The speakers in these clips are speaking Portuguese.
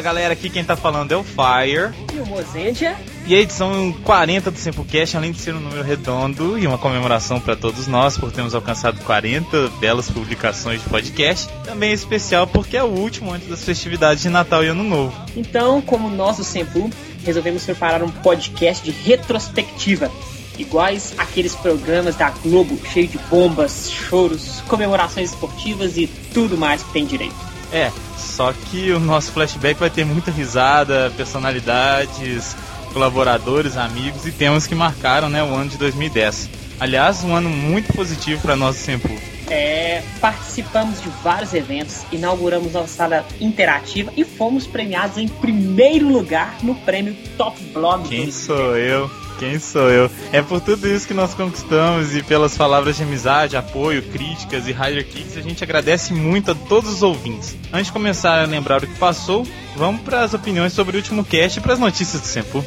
Fala galera, aqui quem tá falando é o Fire. E o Mozendia. E a edição 40 do Sempocast, além de ser um número redondo e uma comemoração para todos nós por termos alcançado 40 belas publicações de podcast, também é especial porque é o último antes das festividades de Natal e Ano Novo. Então, como nós do Sempu, resolvemos preparar um podcast de retrospectiva iguais aqueles programas da Globo, cheio de bombas, choros, comemorações esportivas e tudo mais que tem direito. É, só que o nosso flashback vai ter muita risada, personalidades, colaboradores, amigos e temas que marcaram né, o ano de 2010. Aliás, um ano muito positivo para nós do Sempu. É, participamos de vários eventos, inauguramos nossa sala interativa e fomos premiados em primeiro lugar no prêmio Top Blog. Quem sou eu? Quem sou eu? É por tudo isso que nós conquistamos e pelas palavras de amizade, apoio, críticas e Rider Kicks, a gente agradece muito a todos os ouvintes. Antes de começar a lembrar o que passou, vamos para as opiniões sobre o último cast e para as notícias do Sempu.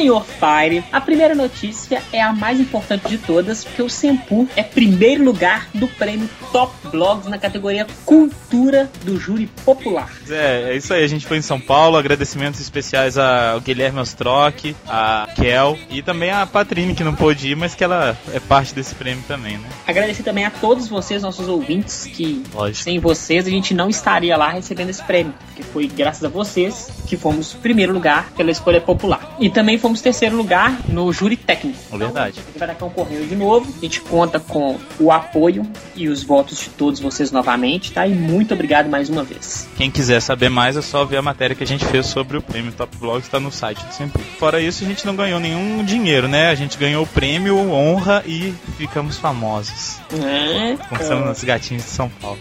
Senhor Fire, a primeira notícia é a mais importante de todas, porque o Sempu é primeiro lugar do prêmio Top Blogs na categoria Cultura do Júri Popular. É, é isso aí, a gente foi em São Paulo, agradecimentos especiais ao Guilherme Ostrock, a Kel e também a Patrine, que não pôde ir, mas que ela é parte desse prêmio também, né? Agradecer também a todos vocês, nossos ouvintes, que Lógico. sem vocês a gente não estaria lá recebendo esse prêmio, porque foi graças a vocês que fomos primeiro lugar pela escolha popular. E também fomos terceiro lugar no júri técnico. É verdade. A gente vai concorrer de novo. A gente conta com o apoio e os votos de todos vocês novamente, tá? E muito obrigado mais uma vez. Quem quiser saber mais é só ver a matéria que a gente fez sobre o prêmio Top Blog, está no site do Sempre. Fora isso, a gente não ganhou nenhum dinheiro, né? A gente ganhou o prêmio, honra e ficamos famosos. É, Começamos nos gatinhos de São Paulo.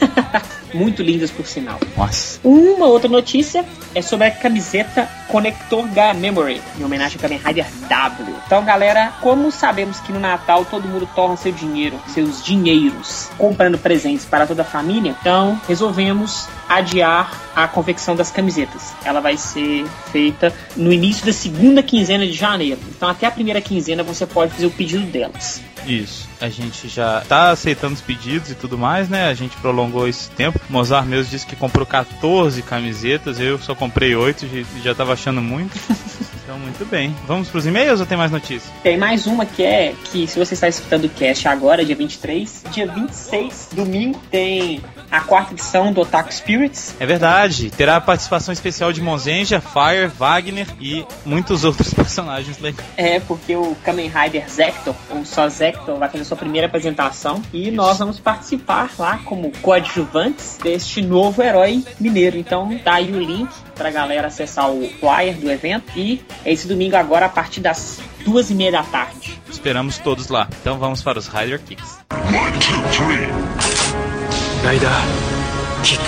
muito lindas por sinal. Nossa. Uma outra notícia é sobre a camiseta Conector Gaia Memory, em homenagem ao Kamen Rider W. Então, galera, como sabemos que no Natal todo mundo torna seu dinheiro, seus dinheiros, comprando presentes para toda a família, então resolvemos adiar a confecção das camisetas. Ela vai ser feita no início da segunda quinzena de janeiro. Então, até a primeira quinzena você pode fazer o pedido delas. Isso. A gente já tá aceitando os pedidos e tudo mais, né? A gente prolongou esse tempo. Mozart mesmo disse que comprou 14 camisetas, eu só comprei 8 e já tava achando muito. Então, muito bem. Vamos pros e-mails ou tem mais notícias? Tem mais uma que é que se você está escutando o cast agora, dia 23, dia 26, domingo, tem a quarta edição do Otaku Spirits. É verdade. Terá a participação especial de Monzenja, Fire, Wagner e muitos outros personagens legais. É, porque o Kamen Rider Zector, ou só Zector, vai fazer sua primeira apresentação e nós vamos participar lá como coadjuvantes deste novo herói mineiro. Então, tá aí o link pra galera acessar o flyer do evento e é esse domingo agora a partir das duas e meia da tarde. Esperamos todos lá. Então vamos para os Rider Kicks. One, two, three. Rider Kick.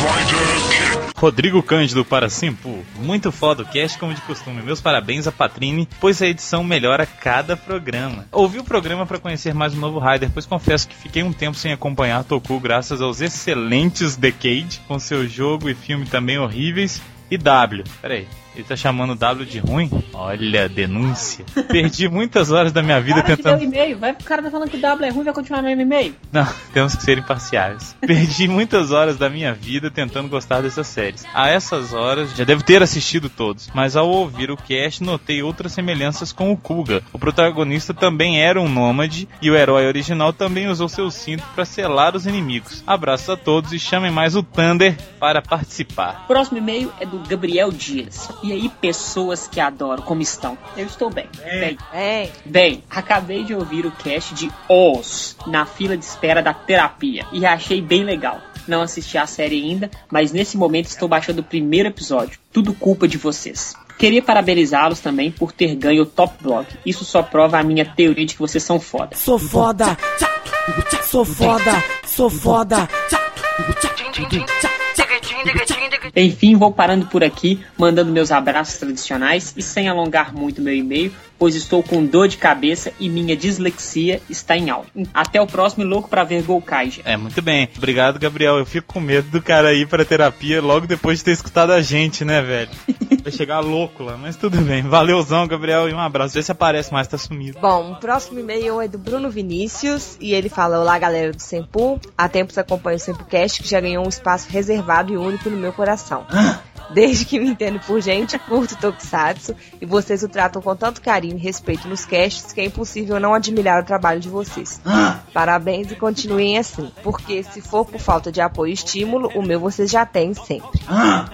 Rider kick. Rodrigo Cândido para Simpu. Muito foda o cast, como de costume. Meus parabéns a Patrine, pois a edição melhora cada programa. Ouvi o programa para conhecer mais um novo Rider, pois confesso que fiquei um tempo sem acompanhar Toku graças aos excelentes Decade, com seu jogo e filme também horríveis, e W. Peraí. Ele tá chamando W de ruim? Olha, denúncia. Perdi muitas horas da minha vida Cara, que deu tentando. e-mail. Vai, o cara tá falando que o W é ruim, vai continuar no e-mail. Não, temos que ser imparciais. Perdi muitas horas da minha vida tentando gostar dessas séries. A essas horas, já devo ter assistido todos, mas ao ouvir o cast notei outras semelhanças com o Kuga. O protagonista também era um nômade e o herói original também usou seu cinto para selar os inimigos. Abraços a todos e chamem mais o Thunder para participar. Próximo e-mail é do Gabriel Dias. E aí, pessoas que adoro, como estão? Eu estou bem. Bem. É. Bem, acabei de ouvir o cast de Oz na fila de espera da terapia e achei bem legal. Não assisti a série ainda, mas nesse momento estou baixando o primeiro episódio. Tudo culpa de vocês. Queria parabenizá-los também por ter ganho o Top Blog. Isso só prova a minha teoria de que vocês são foda. Sou foda, sou foda, sou foda. Enfim, vou parando por aqui, mandando meus abraços tradicionais e sem alongar muito meu e-mail, pois estou com dor de cabeça e minha dislexia está em alta. Até o próximo e louco pra ver Golkaija. É, muito bem. Obrigado, Gabriel. Eu fico com medo do cara ir pra terapia logo depois de ter escutado a gente, né, velho? Vai chegar louco lá, mas tudo bem. Valeuzão, Gabriel, e um abraço. Vê se aparece mais, tá sumido. Bom, o próximo e-mail é do Bruno Vinícius e ele fala: Olá, galera do Sempu. Há tempos acompanho o Sempocast que já ganhou um espaço reservado e único no meu coração. Desde que me entendo por gente, curto Tokusatsu e vocês o tratam com tanto carinho e respeito nos casts que é impossível não admirar o trabalho de vocês. Parabéns e continuem assim, porque se for por falta de apoio e estímulo, o meu vocês já têm sempre.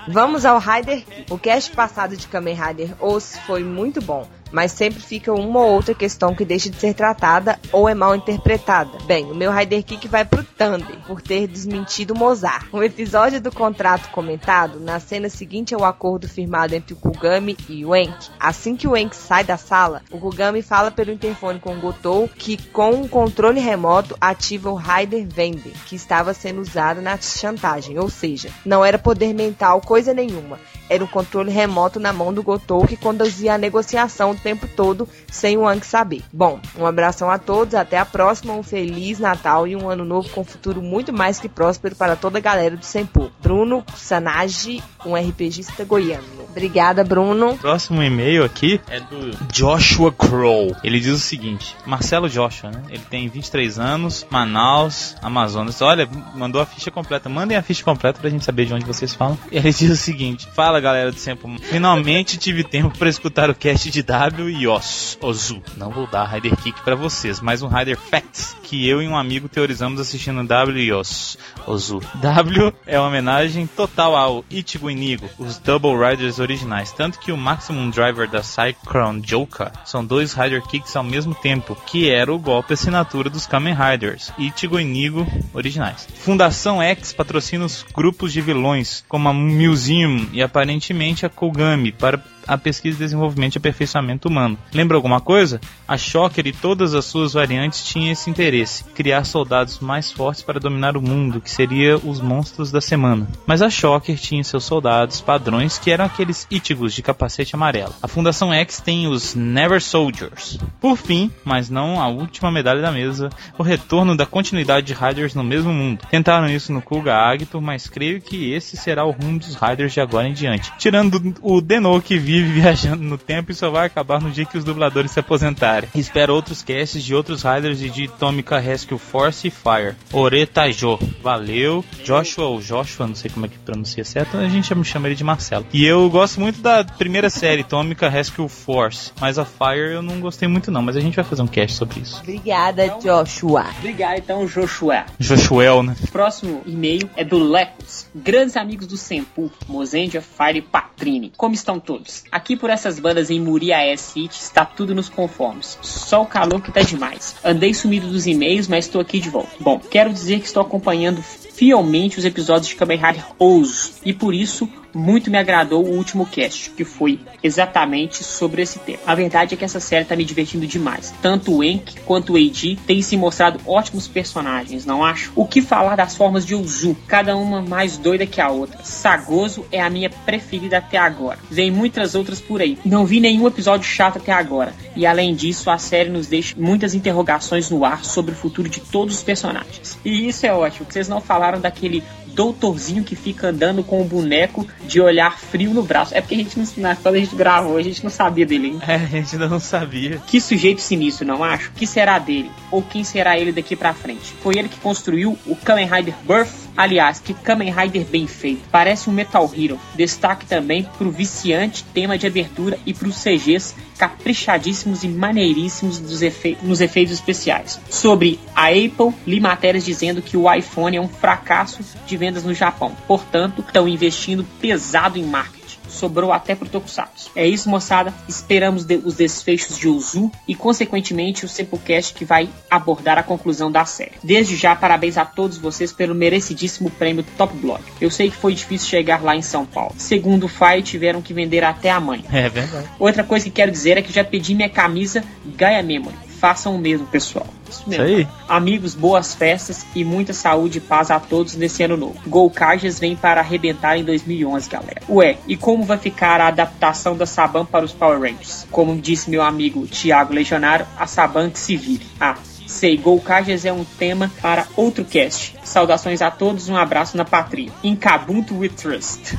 Vamos ao Rider. O cast passado de Kamen Rider Os foi muito bom, mas sempre fica uma ou outra questão que deixa de ser tratada ou é mal interpretada. Bem, o meu Rider Kick vai pro Thunder, por ter desmentido Mozart. O episódio do contrato comentado, na cena seguinte ao acordo firmado entre o Kugami e o Enk. Assim que o Enk sai da sala, o Kugami fala pelo interfone com o Gotou que com um controle remoto ativa o Rider Vender, que estava sendo usado na chantagem, ou seja, não era poder mental coisa nenhuma, era um controle remoto na mão do Gotou que conduzia a negociação o tempo todo sem o Anki saber. Bom, um abração a todos, até a próxima, um feliz Natal e um ano novo com um futuro muito mais que próspero para toda a galera do Senpu. Bruno Sanage, um RPGista goiano. Obrigada, Bruno. Próximo e-mail aqui é do Joshua Crow. Ele diz o seguinte: Marcelo Joshua, né? Ele tem 23 anos, Manaus, Amazonas. Olha, mandou a ficha completa. Mandem a ficha completa pra gente saber de onde vocês falam. E ele diz o seguinte: Fala galera do Sempo, finalmente tive tempo pra escutar o cast de W e Os, Ozu. Não vou dar Rider Kick pra vocês, mas um Rider Facts que eu e um amigo teorizamos assistindo W e Os, Ozu. W é uma homenagem total ao Ichigo Inigo, os Double Riders originais, tanto que o Maximum Driver da Cyclone Joker são dois Rider Kicks ao mesmo tempo, que era o golpe assinatura dos Kamen Riders, Ichigo Inigo originais. Fundação X patrocina os grupos de vilões, como a Museum e aparentemente a Kogami, para a pesquisa, desenvolvimento e aperfeiçoamento humano. Lembra alguma coisa? A Shocker e todas as suas variantes tinham esse interesse, criar soldados mais fortes para dominar o mundo, que seria os monstros da semana. Mas a Shocker tinha seus soldados padrões, que eram aqueles Ichigos de capacete amarelo. A Fundação X tem os Never Soldiers. Por fim, mas não a última medalha da mesa, o retorno da continuidade de Riders no mesmo mundo. Tentaram isso no Kuga Agito, mas creio que esse será o rumo dos Riders de agora em diante. Tirando o Deno que vive viajando no tempo e só vai acabar no dia que os dubladores se aposentarem. Espero outros casts de outros Riders e de Tomica Rescue Force e Fire. Oretajo. Valeu. Joshua ou Joshua, não sei como é que pronuncia certo, a gente chama ele de Marcelo. E eu gosto muito da primeira série, Tomica Rescue Force, mas a Fire eu não gostei muito não, mas a gente vai fazer um cast sobre isso. Obrigada, Joshua. Obrigado, então, Joshua. Joshuel, né? Próximo e-mail é do Lecos. Grandes amigos do Senpu, Mozendia, Fire e Patrini. Como estão todos? Aqui por essas bandas em Muriaé City está tudo nos conformes. Só o calor que tá demais. Andei sumido dos e-mails, mas estou aqui de volta. Bom, quero dizer que estou acompanhando fielmente os episódios de Kamen Rider Ouso e por isso muito me agradou o último cast, que foi exatamente sobre esse tema. A verdade é que essa série tá me divertindo demais. Tanto o Enk quanto o Eiji têm se mostrado ótimos personagens, não acho? O que falar das formas de Uzu, cada uma mais doida que a outra. Sagoso é a minha preferida até agora. Vem muitas outras por aí. Não vi nenhum episódio chato até agora. E além disso, a série nos deixa muitas interrogações no ar sobre o futuro de todos os personagens. E isso é ótimo, que vocês não falaram daquele doutorzinho que fica andando com o boneco de olhar frio no braço. É porque a gente não, quando a gente gravou, a gente não sabia dele ainda. É, a gente ainda não sabia. Que sujeito sinistro, não acho? Que será dele? Ou quem será ele daqui pra frente? Foi ele que construiu o Kamen Rider Birth? Aliás, que Kamen Rider bem feito. Parece um Metal Hero. Destaque também pro viciante tema de abertura e pros CGs caprichadíssimos e maneiríssimos dos efe- nos efeitos especiais. Sobre a Apple, li matérias dizendo que o iPhone é um fracasso de vendas no Japão. Portanto, estão investindo pesado em marketing sobrou até pro Tokusatsu. É isso, moçada. Esperamos de- os desfechos de Uzu e, consequentemente, o Sepulcast que vai abordar a conclusão da série. Desde já, parabéns a todos vocês pelo merecidíssimo prêmio Top Blog. Eu sei que foi difícil chegar lá em São Paulo. Segundo o FAI, tiveram que vender até amanhã. É verdade. Outra coisa que quero dizer é que já pedi minha camisa Gaia Memory. Façam o mesmo, pessoal. Isso Isso mesmo. aí. Amigos, boas festas e muita saúde e paz a todos nesse ano novo. Gol Cajas vem para arrebentar em 2011, galera. Ué, e como vai ficar a adaptação da Saban para os Power Rangers? Como disse meu amigo Thiago Legionário, a Saban que se vire. Ah, sei, Gol Cajas é um tema para outro cast. Saudações a todos, um abraço na pátria. Em Kabuntu We Trust.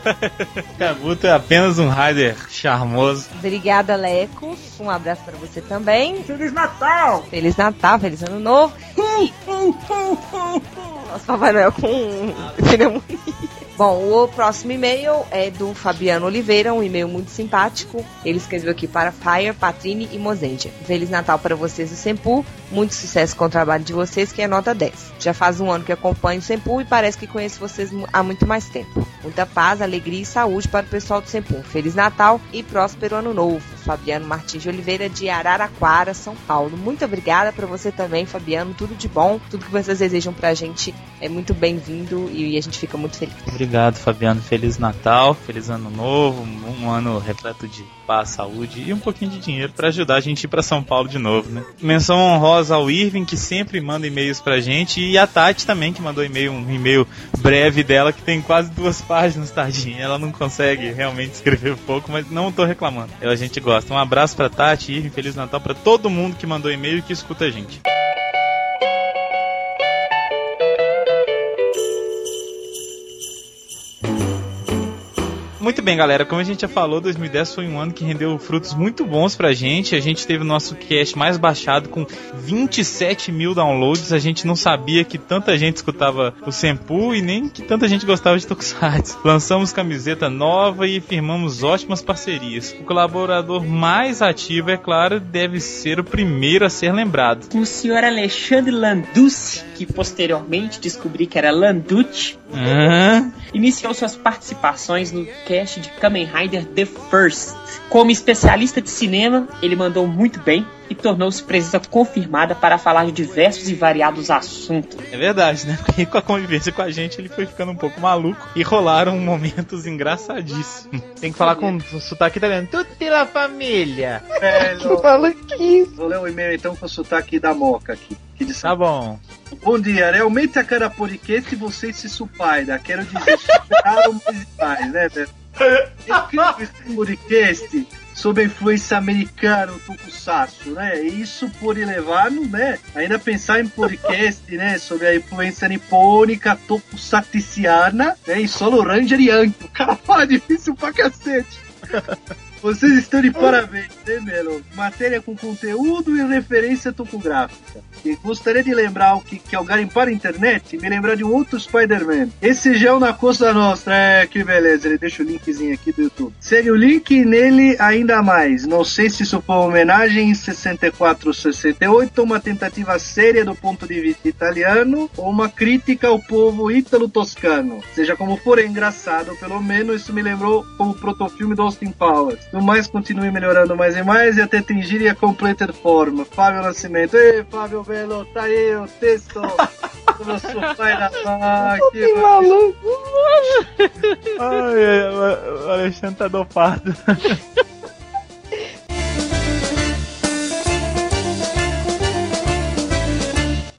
Kabuto é apenas um rider charmoso. Obrigada, Leco. Um abraço pra você também. Feliz Natal! Feliz Natal, feliz Ano Novo. Nossa, Papai Noel com pneumonia. Bom, o próximo e-mail é do Fabiano Oliveira, um e-mail muito simpático. Ele escreveu aqui para Fire, Patrine e Mozendia. Feliz Natal para vocês do Sempu. Muito sucesso com o trabalho de vocês, que é nota 10. Já faz um ano que acompanho o Sempu e parece que conheço vocês há muito mais tempo. Muita paz, alegria e saúde para o pessoal do Sempu. Feliz Natal e próspero Ano Novo. Fabiano Martins de Oliveira, de Araraquara, São Paulo. Muito obrigada para você também, Fabiano. Tudo de bom. Tudo que vocês desejam pra gente é muito bem-vindo e a gente fica muito feliz. Obrigado, Fabiano. Feliz Natal, feliz Ano Novo, um ano repleto de paz, saúde e um pouquinho de dinheiro para ajudar a gente a ir para São Paulo de novo, né? Menção honrosa ao Irving, que sempre manda e-mails pra gente, e a Tati também, que mandou e-mail, um e-mail breve dela, que tem quase duas páginas, tadinha. Ela não consegue realmente escrever pouco, mas não tô reclamando. Eu, a gente gosta. Um abraço pra Tati, Irving, Feliz Natal pra todo mundo que mandou e-mail e que escuta a gente. Muito bem, galera. Como a gente já falou, 2010 foi um ano que rendeu frutos muito bons pra gente. A gente teve o nosso cast mais baixado com 27 mil downloads. A gente não sabia que tanta gente escutava o Sempu e nem que tanta gente gostava de Tokusatsu. Lançamos camiseta nova e firmamos ótimas parcerias. O colaborador mais ativo, é claro, deve ser o primeiro a ser lembrado. O senhor Alexandre Landucci, que posteriormente descobri que era Landucci, Ah, iniciou suas participações no cast de Kamen Rider The First. Como especialista de cinema, ele mandou muito bem e tornou-se presença confirmada para falar de diversos e variados assuntos. é verdade, né? Porque com a convivência com a gente ele foi ficando um pouco maluco e rolaram momentos engraçadíssimos. Tem que falar com o sotaque italiano. Tutti la família. Velho, Maluquice. vou ler um e-mail então com o sotaque da Moca aqui. Que diz Tá bom. Bom dia, realmente a cada podcast você se supaida. Quero dizer, superaram mais e mais, né, velho? Incrível esse podcast sob a influência americana, o Tokusatsu, né? E isso pode levar-nos, né? Ainda pensar em podcast, né? Sobre a influência nipônica, tokusaticiana, né? E solo Ranger Yankee. O cara fala difícil pra cacete. Vocês estão de parabéns, né, Melo? Matéria com conteúdo e referência topográfica. E gostaria de lembrar o que, que ao garimpar a internet, me lembrar de um outro Spider-Man. Esse gel na Costa Nostra. É, que beleza. Ele deixa o linkzinho aqui do YouTube. Segue o link nele ainda mais. Não sei se isso foi uma homenagem em 64 ou 68, uma tentativa séria do ponto de vista italiano, ou uma crítica ao povo ítalo-toscano. Seja como for, é engraçado. Pelo menos isso me lembrou como o protofilme do Austin Powers. No mais, continue melhorando mais e mais e até atingir a completed forma. Fábio Nascimento. Ei, Fábio Belo, tá aí o texto do nosso pai da máquina. maluco. Ai, ai, o Alexandre tá dopado.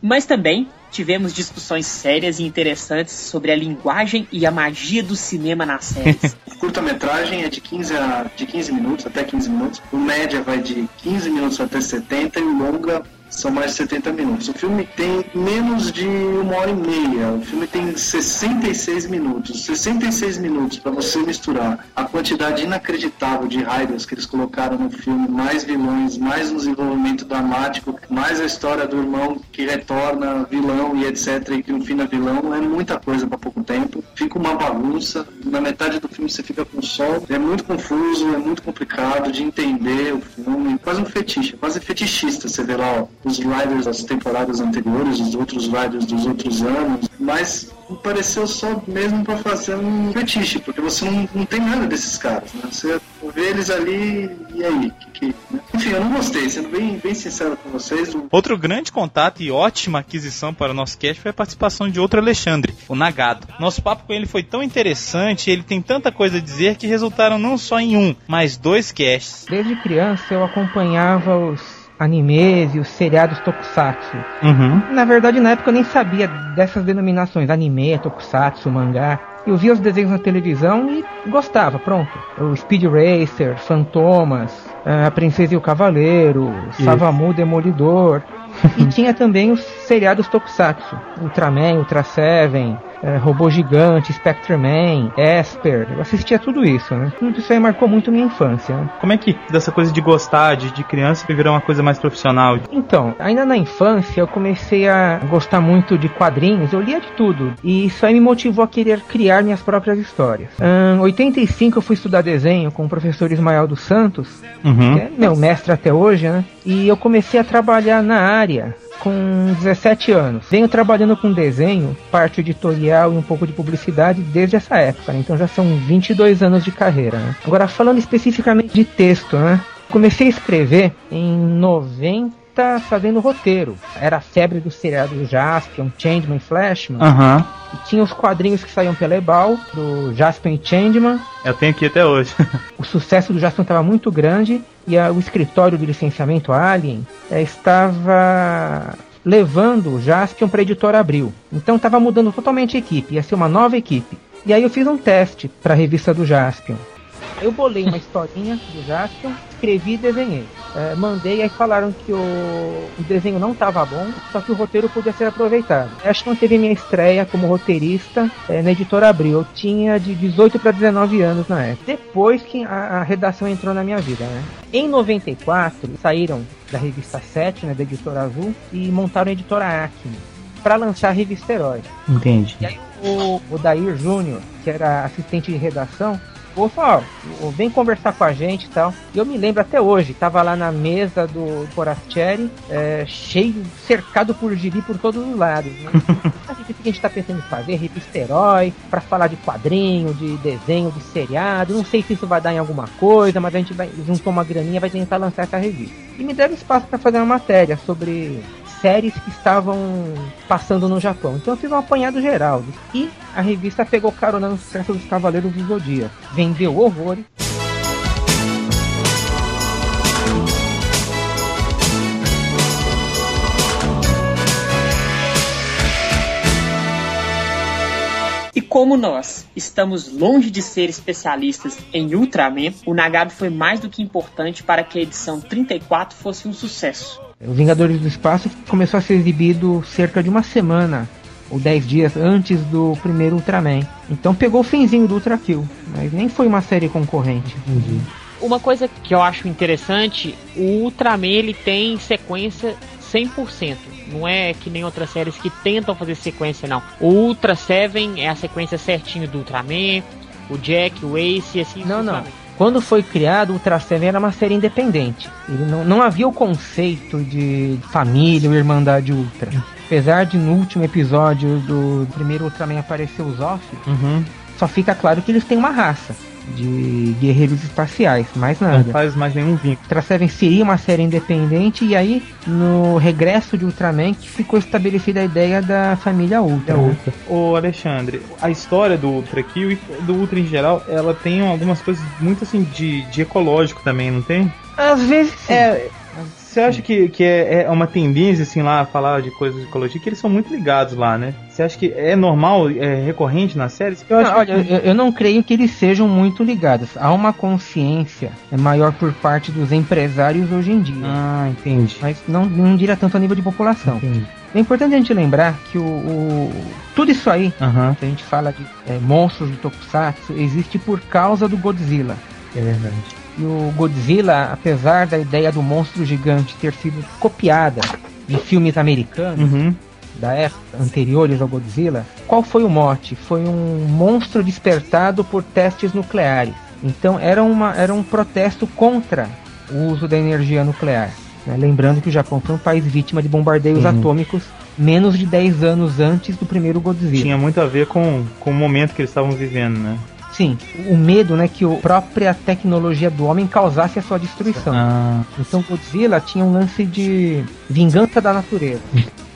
Mas também tivemos discussões sérias e interessantes sobre a linguagem e a magia do cinema nas séries. Curta-metragem é de 15, a, de 15 minutos, até 15 minutos. O média vai de 15 minutos até 70 e o longa são mais de 70 minutos. O filme tem menos de uma hora e meia. O filme tem 66 minutos. 66 minutos para você misturar a quantidade inacreditável de raiders que eles colocaram no filme, mais vilões, mais um desenvolvimento dramático, mais a história do irmão que retorna vilão e etc. E que fim é vilão. É muita coisa para pouco tempo. Fica uma bagunça. Na metade do filme você fica com sol. É muito confuso, é muito complicado de entender o filme. Quase um fetiche, quase fetichista. Você vê lá, ó, os riders das temporadas anteriores, os outros riders dos outros anos, mas pareceu só mesmo para fazer um fetiche, porque você não, não tem nada desses caras, né? Você vê eles ali e aí, que, que, né? Enfim, eu não gostei, sendo bem, bem sincero com vocês. o- Outro grande contato e ótima aquisição para o nosso cast foi a participação de outro Alexandre, o Nagado. Nosso papo com ele foi tão interessante, ele tem tanta coisa a dizer que resultaram não só em um, mas dois casts. Desde criança eu acompanhava os animes e os seriados tokusatsu. Uhum. Na verdade, na época eu nem sabia dessas denominações, anime, tokusatsu, mangá. Eu via os desenhos na televisão e gostava, pronto. O Speed Racer, Fantomas, eh, A Princesa e o Cavaleiro, Savamu Demolidor. E tinha também os seriados Tokusatsu, Ultraman, Ultra Seven, é, Robô Gigante, Spectreman, Esper. Eu assistia tudo isso, né? Tudo isso aí marcou muito minha infância. Né? Como é que dessa coisa de gostar de, de criança virou uma coisa mais profissional? Então, ainda na infância eu comecei a gostar muito de quadrinhos, eu lia de tudo. E isso aí me motivou a querer criar minhas próprias histórias. Em 85 eu fui estudar desenho com o professor Ismael dos Santos, Uhum. que é meu mestre até hoje, né? E eu comecei a trabalhar na área com 17 anos. Venho trabalhando com desenho, parte editorial e um pouco de publicidade desde essa época, né? Então já são 22 anos de carreira, né? Agora falando especificamente de texto, né? Comecei a escrever em 90 fazendo roteiro. Era a febre do seriado Jaspion, Changeman e Flashman. Aham. E tinha os quadrinhos que saíam pela Ebal, do Jaspion e Changeman. Eu tenho aqui até hoje. O sucesso do Jaspion estava muito grande e a- o escritório de licenciamento Alien eh, estava levando o Jaspion para a editora Abril. Então estava mudando totalmente a equipe, ia ser uma nova equipe. E aí eu fiz um teste para a revista do Jaspion. Eu bolei uma historinha do Jaspion, escrevi e desenhei. Eh, mandei, aí falaram que o, o desenho não estava bom, só que o roteiro podia ser aproveitado. Acho que não teve minha estreia como roteirista eh, na editora Abril. Eu tinha de 18 para 19 anos na época. Depois que a, a redação entrou na minha vida, né? Em 94, saíram da revista 7, né, da editora Azul, e montaram a editora Acme para lançar a revista Herói. Entendi. E aí o, o Dair Júnior, que era assistente de redação, falou, ó, vem conversar com a gente e tal. E eu me lembro até hoje, tava lá na mesa do Forasteri, é, cheio, cercado por gibi por todos os lados. Né? o que a gente tá pensando em fazer? Revista Herói, pra falar de quadrinho, de desenho, de seriado. Não sei se isso vai dar em alguma coisa, mas a gente vai juntou uma graninha, vai tentar lançar essa revista. E me deram espaço para fazer uma matéria sobre séries que estavam passando no Japão. Então eu fiz um apanhado geral. E a revista pegou carona no sucesso dos Cavaleiros do Zodíaco. Vendeu horrores. Como nós estamos longe de ser especialistas em Ultraman, o Nagato foi mais do que importante para que a edição 34 fosse um sucesso. O Vingadores do Espaço começou a ser exibido cerca de uma semana ou 10 dias antes do primeiro Ultraman. Então pegou o finzinho do Ultra Kill, mas nem foi uma série concorrente. Uma coisa que eu acho interessante, o Ultraman ele tem sequência 100%. Não é que nem outras séries que tentam fazer sequência, não. O Ultra Seven é a sequência certinho do Ultraman, o Jack, o Ace e assim Não, não. Quando foi criado, o Ultra Seven era uma série independente. Ele não, não havia o conceito de família ou irmandade Ultra. Apesar de no último episódio do primeiro Ultraman aparecer os Off, Uhum. só fica claro que eles têm uma raça de guerreiros espaciais, mais Não nada. faz mais nenhum vínculo. Ultra Seven seria uma série independente e aí no regresso de Ultraman que ficou estabelecida a ideia da família Ultra. né? Ô Alexandre, a história do Ultra e do Ultra em geral, ela tem algumas coisas muito assim de, de ecológico também, não tem? Às vezes sim. É. Você acha que, que é, é uma tendência assim lá falar de coisas de ecologia que eles são muito ligados lá, né? Você acha que é normal, é recorrente nas séries? Eu acho Não, que- olha, eu, eu não creio que eles sejam muito ligados. Há uma consciência maior por parte dos empresários hoje em dia. Ah, entendi. Mas não, não diria tanto a nível de população. Entendi. É importante a gente lembrar que o, o- tudo isso aí, que a gente fala de é, monstros de Tokusatsu, existe por causa do Godzilla. é verdade. E o Godzilla, apesar da ideia do monstro gigante ter sido copiada em filmes americanos Uhum. da época anteriores ao Godzilla, qual foi o mote? Foi um monstro despertado por testes nucleares. Então era, uma, era um protesto contra o uso da energia nuclear. né? Lembrando que o Japão foi um país vítima de bombardeios Uhum. atômicos menos de 10 anos antes do primeiro Godzilla. Tinha muito a ver com, com o momento que eles estavam vivendo, né? Sim, o medo né, que a própria tecnologia do homem causasse a sua destruição. Ah, Então Godzilla tinha um lance de vingança da natureza.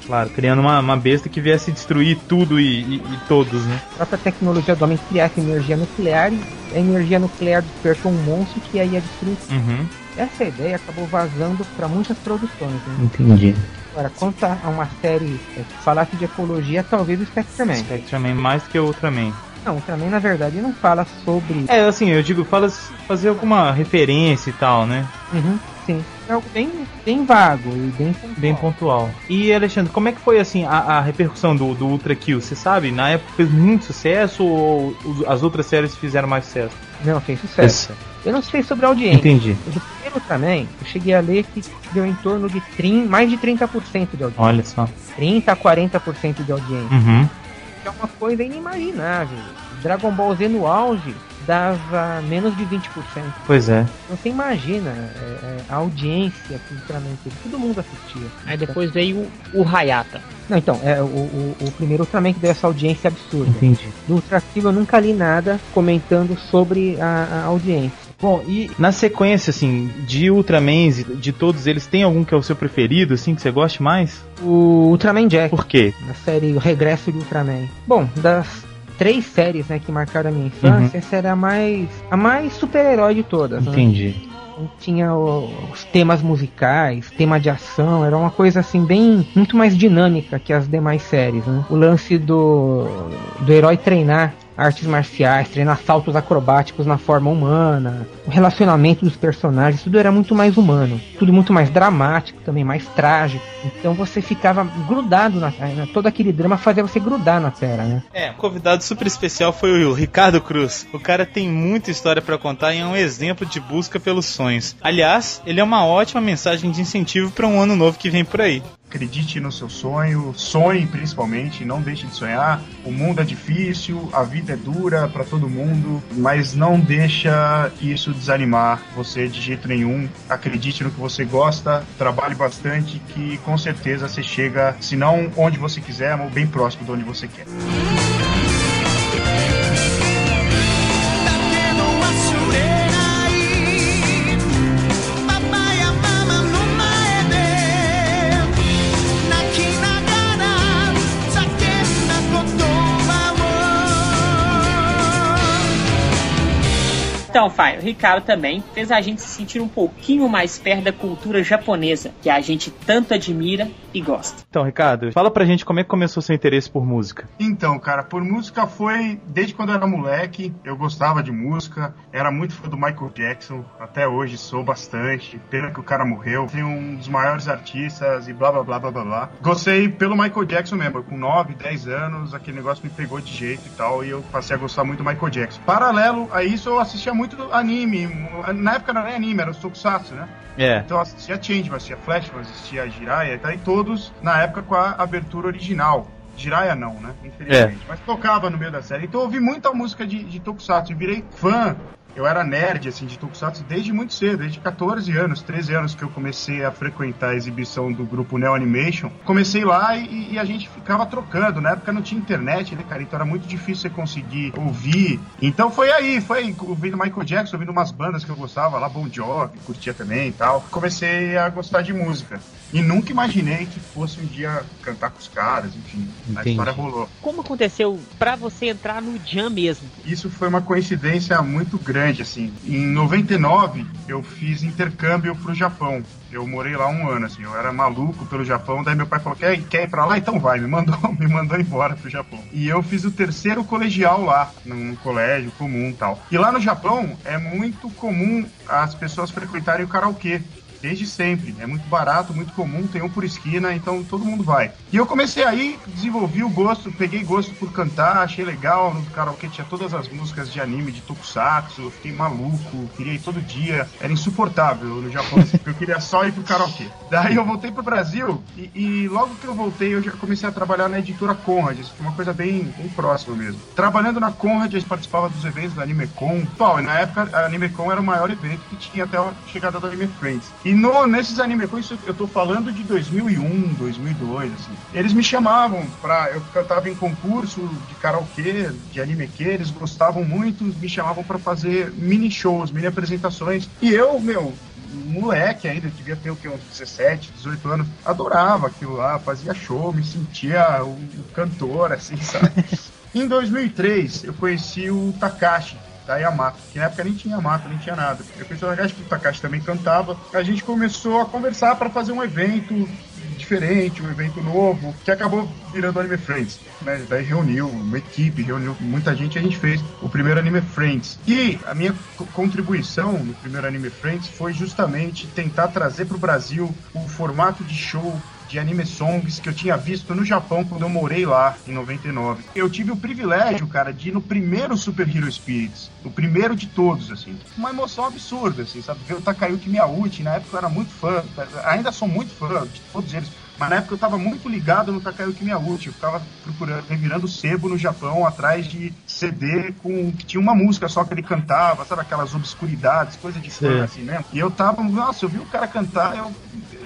claro, criando uma, uma besta que viesse destruir tudo e, e- e todos, né? A própria tecnologia do homem criasse energia nuclear e a energia nuclear despertou um monstro que aí ia destruir. Uhum. Essa ideia acabou vazando para muitas produções. Né? Entendi. Agora, quanto a uma série é, que falasse de ecologia, talvez o Spectreman. Spectreman mais que o Ultraman. Não, também na verdade não fala sobre. É, assim, eu digo, fala fazer alguma referência e tal, né? Uhum, sim. é algo bem, bem vago e bem pontual. Bem pontual. E Alexandre, como é que foi assim a, a repercussão do, do Ultra Kill? Você sabe? Na época fez muito sucesso ou as outras séries fizeram mais sucesso? Não, fez sucesso. Eu não sei sobre a audiência. Entendi. Mas o primeiro Ultraman, eu cheguei a ler que deu em torno de 30, mais de 30% de audiência. Olha só. 30 a 40% de audiência. Uhum. Que é uma coisa inimaginável. Dragon Ball Z no auge dava menos de 20%. Pois é. Então você imagina é, é, a audiência que o Ultraman teve. Todo mundo assistia. Aí depois veio o, o Hayata. Não, então, é o, o, o primeiro Ultraman que deu essa audiência absurda. Entendi. Do Ultra eu nunca li nada comentando sobre a, a audiência. Bom, e na sequência, assim, de Ultramans, de todos eles, tem algum que é o seu preferido, assim, que você goste mais? O Ultraman Jack. Por quê? Na série O Regresso de Ultraman. Bom, das três séries né, que marcaram a minha infância, essa era a mais, a mais super-herói de todas. né? Entendi. Então, Tinha os temas musicais, tema de ação, era uma coisa assim bem muito mais dinâmica que as demais séries, né? O lance do do herói treinar artes marciais, treinar saltos acrobáticos na forma humana, o relacionamento dos personagens, tudo era muito mais humano, tudo muito mais dramático, também mais trágico. Então você ficava grudado na, na todo aquele drama fazia você grudar na tela, né? É, o convidado super especial foi o Ricardo Cruz. O cara tem muita história pra contar e é um exemplo de busca pelos sonhos. Aliás, ele é uma ótima mensagem de incentivo pra um ano novo que vem por aí. Acredite no seu sonho, sonhe principalmente, não deixe de sonhar. O mundo é difícil, a vida é dura para todo mundo, mas não deixa isso desanimar você de jeito nenhum. Acredite no que você gosta, trabalhe bastante, que com certeza você chega, se não onde você quiser, mas bem próximo de onde você quer. Então, Fai, o Ricardo também fez a gente se sentir um pouquinho mais perto da cultura japonesa, que a gente tanto admira e gosta. Então, Ricardo, fala pra gente como é que começou seu interesse por música. Então, cara, por música foi desde quando eu era moleque, eu gostava de música, era muito fã do Michael Jackson, até hoje sou bastante. Pena que o cara morreu, tem um dos maiores artistas e blá blá blá blá blá blá. Gostei pelo Michael Jackson mesmo, com 9, 10 anos, aquele negócio me pegou de jeito e tal, e eu passei a gostar muito do Michael Jackson. Paralelo a isso, eu assistia muito anime, na época não era nem anime, era o Tokusatsu, né? É. Então eu assistia Changeman, assistia Flashman, assistia Jiraiya, tá? e todos na época com a abertura original. Jiraiya não, né? Infelizmente. Mas tocava no meio da série. Então eu ouvi muita música de, de Tokusatsu e virei fã. Eu era nerd, assim, de Tokusatsu desde muito cedo, desde 14 anos, 13 anos que eu comecei a frequentar a exibição do grupo Neo Animation. Comecei lá e, e a gente ficava trocando. Na época não tinha internet, né, cara? Então era muito difícil você conseguir ouvir. Então foi aí, foi ouvindo Michael Jackson, ouvindo umas bandas que eu gostava, lá Bon Jovi, curtia também e tal. Comecei a gostar de música. E nunca imaginei que fosse um dia cantar com os caras, enfim. A Entendi. história rolou. Como aconteceu pra você entrar no Jam mesmo? Isso foi uma coincidência muito grande, assim. Em 99, eu fiz intercâmbio pro Japão. Eu morei lá um ano, assim. Eu era maluco pelo Japão. Daí meu pai falou: quer, quer ir pra lá? Então vai. Me mandou, me mandou embora pro Japão. E eu fiz o terceiro colegial lá, num colégio comum tal. E lá no Japão é muito comum as pessoas frequentarem o karaokê. Desde sempre. É muito barato, muito comum, tem um por esquina, então todo mundo vai. E eu comecei aí, desenvolvi o gosto, peguei gosto por cantar, achei legal. No karaokê tinha todas as músicas de anime, de tokusatsu, fiquei maluco, queria ir todo dia. Era insuportável no Japão, assim, porque eu queria só ir pro karaokê. Daí eu voltei pro Brasil e, e logo que eu voltei eu já comecei a trabalhar na editora Conrad, isso foi uma coisa bem, bem próxima mesmo. Trabalhando na Conrad, a gente participava dos eventos da AnimeCon. E na época a AnimeCon era o maior evento que tinha até a chegada do Anime Friends. E no, nesses AnimeCon, isso eu tô falando de 2001, 2002, assim. Eles me chamavam pra... Eu cantava em concurso de karaokê, de animequê, eles gostavam muito, me chamavam pra fazer mini shows, mini apresentações. E eu, meu, moleque ainda, devia ter o que, uns 17, 18 anos, adorava aquilo lá, fazia show, me sentia um cantor, assim, sabe? em 2003, eu conheci o Takashi, da Yamato, que na época nem tinha Yamato, nem tinha nada. Eu conheci o porque o Takashi também cantava. A gente começou a conversar para fazer um evento diferente, um evento novo, que acabou virando Anime Friends. Né? Daí reuniu uma equipe, reuniu muita gente e a gente fez o primeiro Anime Friends. E a minha co- contribuição no primeiro Anime Friends foi justamente tentar trazer para o Brasil o formato de show de anime songs que eu tinha visto no Japão quando eu morei lá em 99. Eu tive o privilégio, cara, de ir no primeiro Super Hero Spirits, o primeiro de todos, assim. Uma emoção absurda, assim, sabe? Ver o Takayuki Miyauchi, na época eu era muito fã, ainda sou muito fã de todos eles. Mas na época eu tava muito ligado no Takayuki Miyauchi. Eu ficava procurando, revirando sebo no Japão atrás de CD com que tinha uma música só que ele cantava, sabe? Aquelas obscuridades, coisa de fã, Sim. assim mesmo. E eu tava, nossa, eu vi o cara cantar, eu.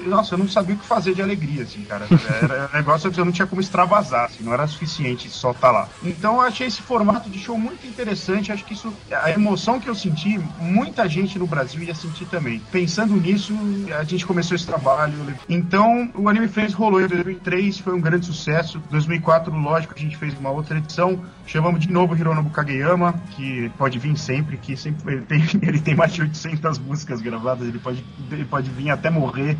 Nossa, eu não sabia o que fazer de alegria, assim, cara. Era negócio que eu não tinha como extravasar, assim, não era suficiente só estar lá. Então eu achei esse formato de show muito interessante. Acho que isso, a emoção que eu senti, muita gente no Brasil ia sentir também. Pensando nisso, a gente começou esse trabalho. Então, o Anime Friends rolou em 2003, foi um grande sucesso. 2004, lógico, a gente fez uma outra edição. Chamamos de novo Hironobu Kageyama, que pode vir sempre, que sempre ele tem, ele tem mais de 800 músicas gravadas, ele pode, ele pode vir até morrer,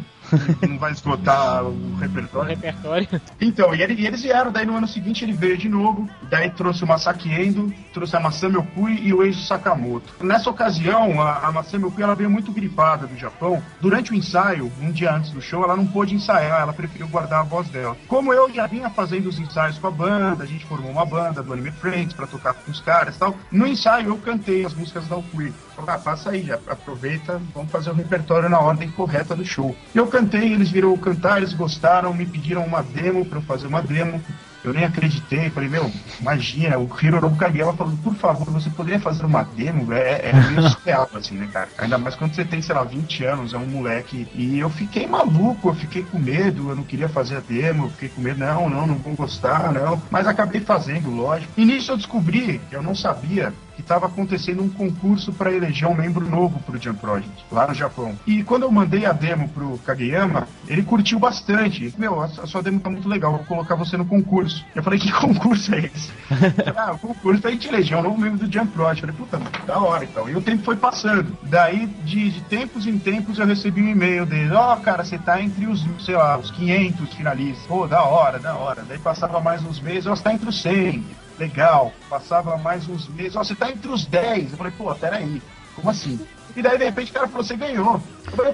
não vai esgotar o repertório. repertório. Então, e, ele- e eles vieram, daí no ano seguinte ele veio de novo, daí trouxe o Masaki Endo, trouxe a Masami Okui e o Eizo Sakamoto. Nessa ocasião, a, a Masami Okui ela veio muito gripada do Japão. Durante o ensaio, um dia antes do show, ela não pôde ensaiar, ela preferiu guardar a voz dela. Como eu já vinha fazendo os ensaios com a banda, a gente formou uma banda do Anime Friends pra tocar com os caras e tal, no ensaio eu cantei as músicas da Okui. Ah, passa aí, já aproveita, vamos fazer o repertório na ordem correta do show. Eu cantei, eles viram cantar, eles gostaram, me pediram uma demo pra eu fazer uma demo. Eu nem acreditei, falei, meu, imagina, o Hironobu Kageyama falou, por favor, você poderia fazer uma demo? É, é meio surreal, assim, né, cara? Ainda mais quando você tem, sei lá, 20 anos, é um moleque. E eu fiquei maluco, eu fiquei com medo, eu não queria fazer a demo, eu fiquei com medo, não, não, não vou gostar, não. Mas acabei fazendo, lógico. E nisso eu descobri, eu não sabia, que estava acontecendo um concurso para eleger um membro novo pro Jump Project, lá no Japão. E quando eu mandei a demo pro Kageyama, ele curtiu bastante. Meu, a sua demo tá muito legal, vou colocar você no concurso. Eu falei, que concurso é esse? ah, o concurso pra gente eleger um novo membro do Jump Project. Eu falei, puta, da hora então. E o tempo foi passando. Daí, de, de tempos em tempos, eu recebi um e-mail dele, ó, cara, você tá entre os, sei lá, os 500 finalistas. Pô, da hora, da hora. Daí passava mais uns meses, ó, você tá entre os 100 legal. Passava mais uns meses, ó, você tá entre os 10. Eu falei, pô, peraí, como assim? E daí, de repente, o cara falou, você ganhou. Eu falei?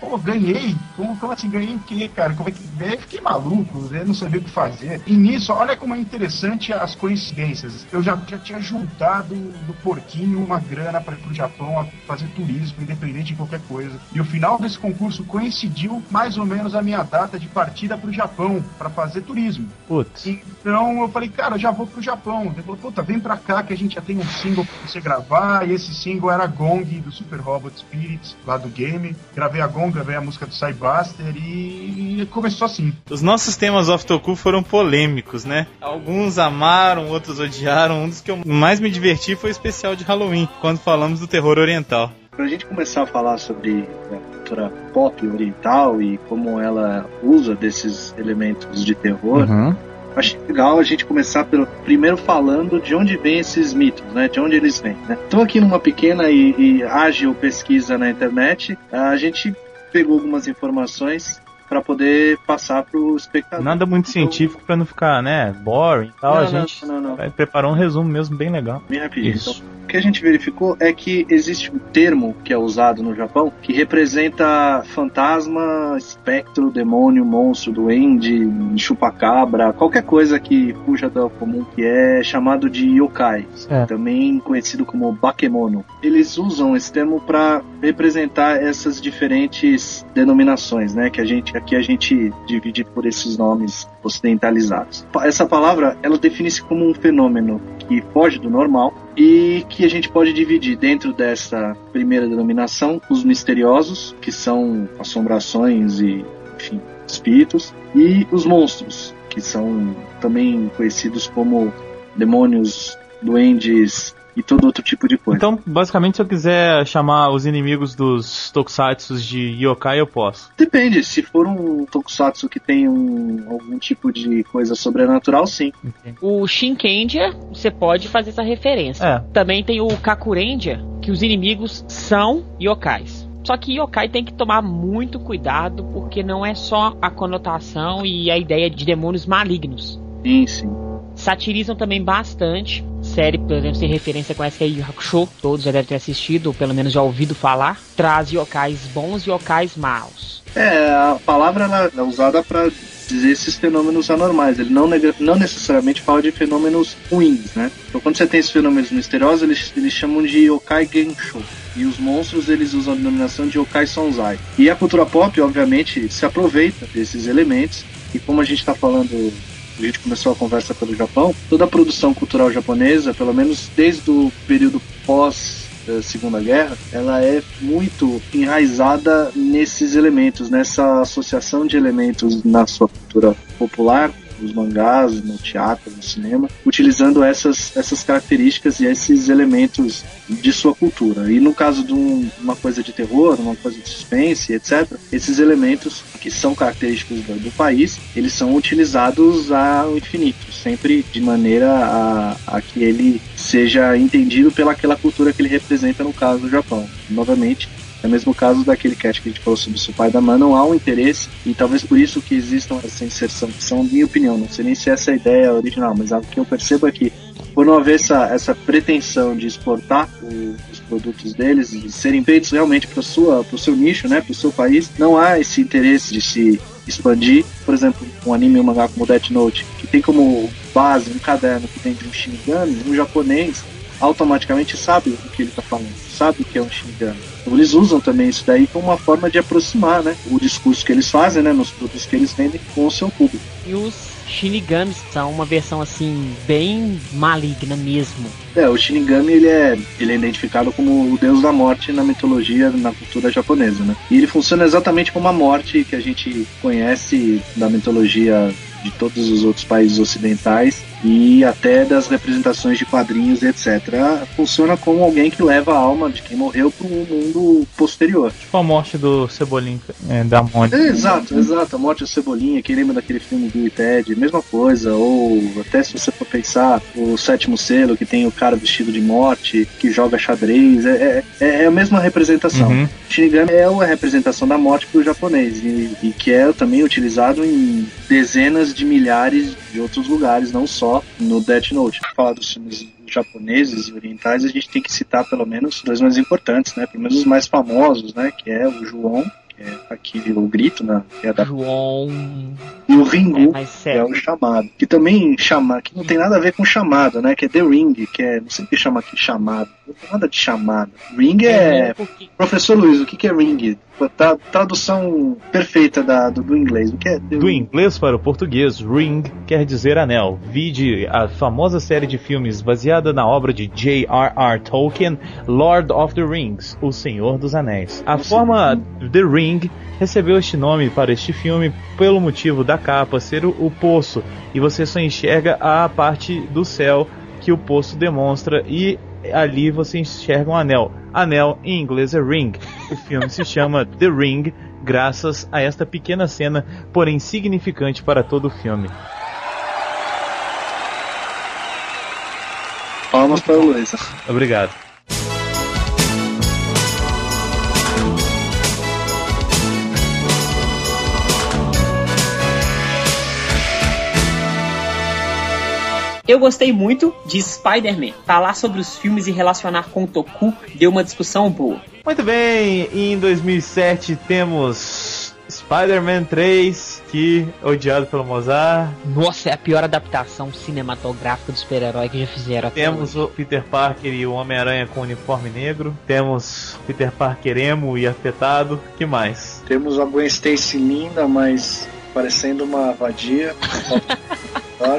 Pô, ganhei? Como, como assim, ganhei o quê, cara? Como é que... Daí eu fiquei maluco, eu não sabia o que fazer. E nisso, olha como é interessante as coincidências. Eu já, já tinha juntado do porquinho uma grana para ir pro Japão a fazer turismo, independente de qualquer coisa. E o final desse concurso coincidiu mais ou menos a minha data de partida pro Japão, para fazer turismo. Putz. Então eu falei, cara, eu já vou pro Japão. Ele falou, puta, vem pra cá que a gente já tem um single pra você gravar. E esse single era Gong do Super Robot Spirits, lá do game. Gravei a Gong, gravei a música do Cybuster e, começou assim. Os nossos temas off Toku foram polêmicos, né? Alguns amaram, outros odiaram. Um dos que eu mais me diverti foi o especial de Halloween, quando falamos do terror oriental. Pra gente começar a falar sobre a cultura pop oriental e como ela usa desses elementos de terror, Uhum. Acho legal a gente começar pelo primeiro falando de onde vêm esses mitos, né? De onde eles vêm. Né? Então aqui numa pequena e, e ágil pesquisa na internet, a gente pegou algumas informações para poder passar pro espectador. Nada muito científico pra não ficar, né, boring e tal. Não, a gente não, não. vai preparar um resumo mesmo bem legal. Bem rapidinho. Isso. Então, o que a gente verificou é que existe um termo que é usado no Japão que representa fantasma, espectro, demônio, monstro, duende, chupacabra, qualquer coisa que fuja do comum, que é chamado de yokai, É. também conhecido como bakemono. Eles usam esse termo para representar essas diferentes denominações, né? Que a gente aqui a gente divide por esses nomes ocidentalizados. Essa palavra ela define-se como um fenômeno que foge do normal e que a gente pode dividir dentro dessa primeira denominação os misteriosos, que são assombrações e enfim, espíritos, e os monstros, que são também conhecidos como demônios, duendes e todo outro tipo de coisa. Então, basicamente, se eu quiser chamar os inimigos dos tokusatsu de yokai, eu posso. Depende, se for um tokusatsu que tem um, algum tipo de coisa sobrenatural, sim. O Shinkendia, você pode fazer essa referência. É. Também tem o Kakurendia, que os inimigos são yokais. Só que yokai tem que tomar muito cuidado porque não é só a conotação e a ideia de demônios malignos. Sim, sim. Satirizam também bastante. Série, por exemplo, sem referência com essa Yu Hakusho, todos já devem ter assistido, ou pelo menos já ouvido falar. Traz yokais bons e yokais maus. É, a palavra ela é usada para dizer esses fenômenos anormais. Ele não, não necessariamente fala de fenômenos ruins, né? Então, quando você tem esses fenômenos misteriosos, eles, eles chamam de yokai gensho. E os monstros, eles usam a denominação de yokai sonzai. E a cultura pop, obviamente, se aproveita desses elementos. E como a gente está falando a gente começou a conversa pelo Japão, toda a produção cultural japonesa, pelo menos desde o período pós eh, Segunda Guerra, ela é muito enraizada nesses elementos, nessa associação de elementos na sua cultura popular, nos mangás, no teatro, no cinema, utilizando essas, essas características e esses elementos de sua cultura. E no caso de um- uma coisa de terror, uma coisa de suspense, etc., esses elementos que são característicos do, do país, eles são utilizados ao infinito, sempre de maneira a, a que ele seja entendido pelaquela cultura que ele representa, no caso do Japão. Novamente, é o mesmo caso daquele cast que a gente falou sobre o Spider-Man, não há um interesse, e talvez por isso que existam essa inserção, que são minha opinião, não sei nem se essa é a ideia original, mas o que eu percebo é que por não haver essa, essa pretensão de exportar o- os produtos deles e serem feitos realmente para o seu nicho, né, para o seu país, não há esse interesse de se expandir. Por exemplo, um anime um mangá como Death Note, que tem como base um caderno que tem de um Shinigami, um japonês automaticamente sabe o que ele está falando, sabe o que é um Shinigami. Então eles usam também isso daí como uma forma de aproximar né, o discurso que eles fazem né, nos produtos que eles vendem com o seu público. E os Shinigamis são uma versão assim, bem maligna mesmo. É, o Shinigami ele é, ele é identificado como o deus da morte na mitologia, na cultura japonesa, né? E ele funciona exatamente como a morte que a gente conhece da mitologia de todos os outros países ocidentais e até das representações de quadrinhos, etc. Funciona como alguém que leva a alma de quem morreu para um mundo posterior. Tipo a morte do Cebolinha é, da Mônica. É, exato, exato. A morte do Cebolinha, quem lembra daquele filme do Ted, mesma coisa. Ou até se você for pensar, o sétimo selo, que tem o cara vestido de morte, que joga xadrez, é, é, é a mesma representação. Uhum. Shinigami é a representação da morte para o japonês e, e que é também utilizado em dezenas de milhares de outros lugares, não só no Death Note. Falar dos filmes japoneses e orientais, a gente tem que citar pelo menos dois mais importantes, né? Pelo menos os mais famosos, né? Que é o João, que é aqui o grito, né? Que é da... João. E o Ringu, mas que é o chamado. Que também chama, que não tem nada a ver com chamado, né? Que é The Ring, que é, não sei o que chama aqui chamado. Não tem nada de chamada. Ring é. Professor Luiz, o que que é ring? Tra- tradução perfeita da, do, do inglês. O que é? Do inglês para o português, ring quer dizer anel. Vide a famosa série de filmes baseada na obra de J.R.R. Tolkien, Lord of the Rings, O Senhor dos Anéis. A forma The Ring recebeu este nome para este filme pelo motivo da capa ser o, o poço e você só enxerga a parte do céu que o poço demonstra e ali você enxerga um anel. Anel em inglês é ring. O filme se chama The Ring graças a esta pequena cena, porém significante para todo o filme. Palmas para o Luiz. Obrigado. Eu gostei muito de Spider-Man. Falar sobre os filmes e relacionar com o Toku deu uma discussão boa. Muito bem, em 2007 temos Spider-Man 3, que odiado pelo Mozart. Nossa, é a pior adaptação cinematográfica do super-herói que já fizeram até Temos o Peter Parker e o Homem-Aranha com uniforme negro. Temos Peter Parker emo e afetado. que mais? Temos a Gwen Stacy linda, mas parecendo uma vadia.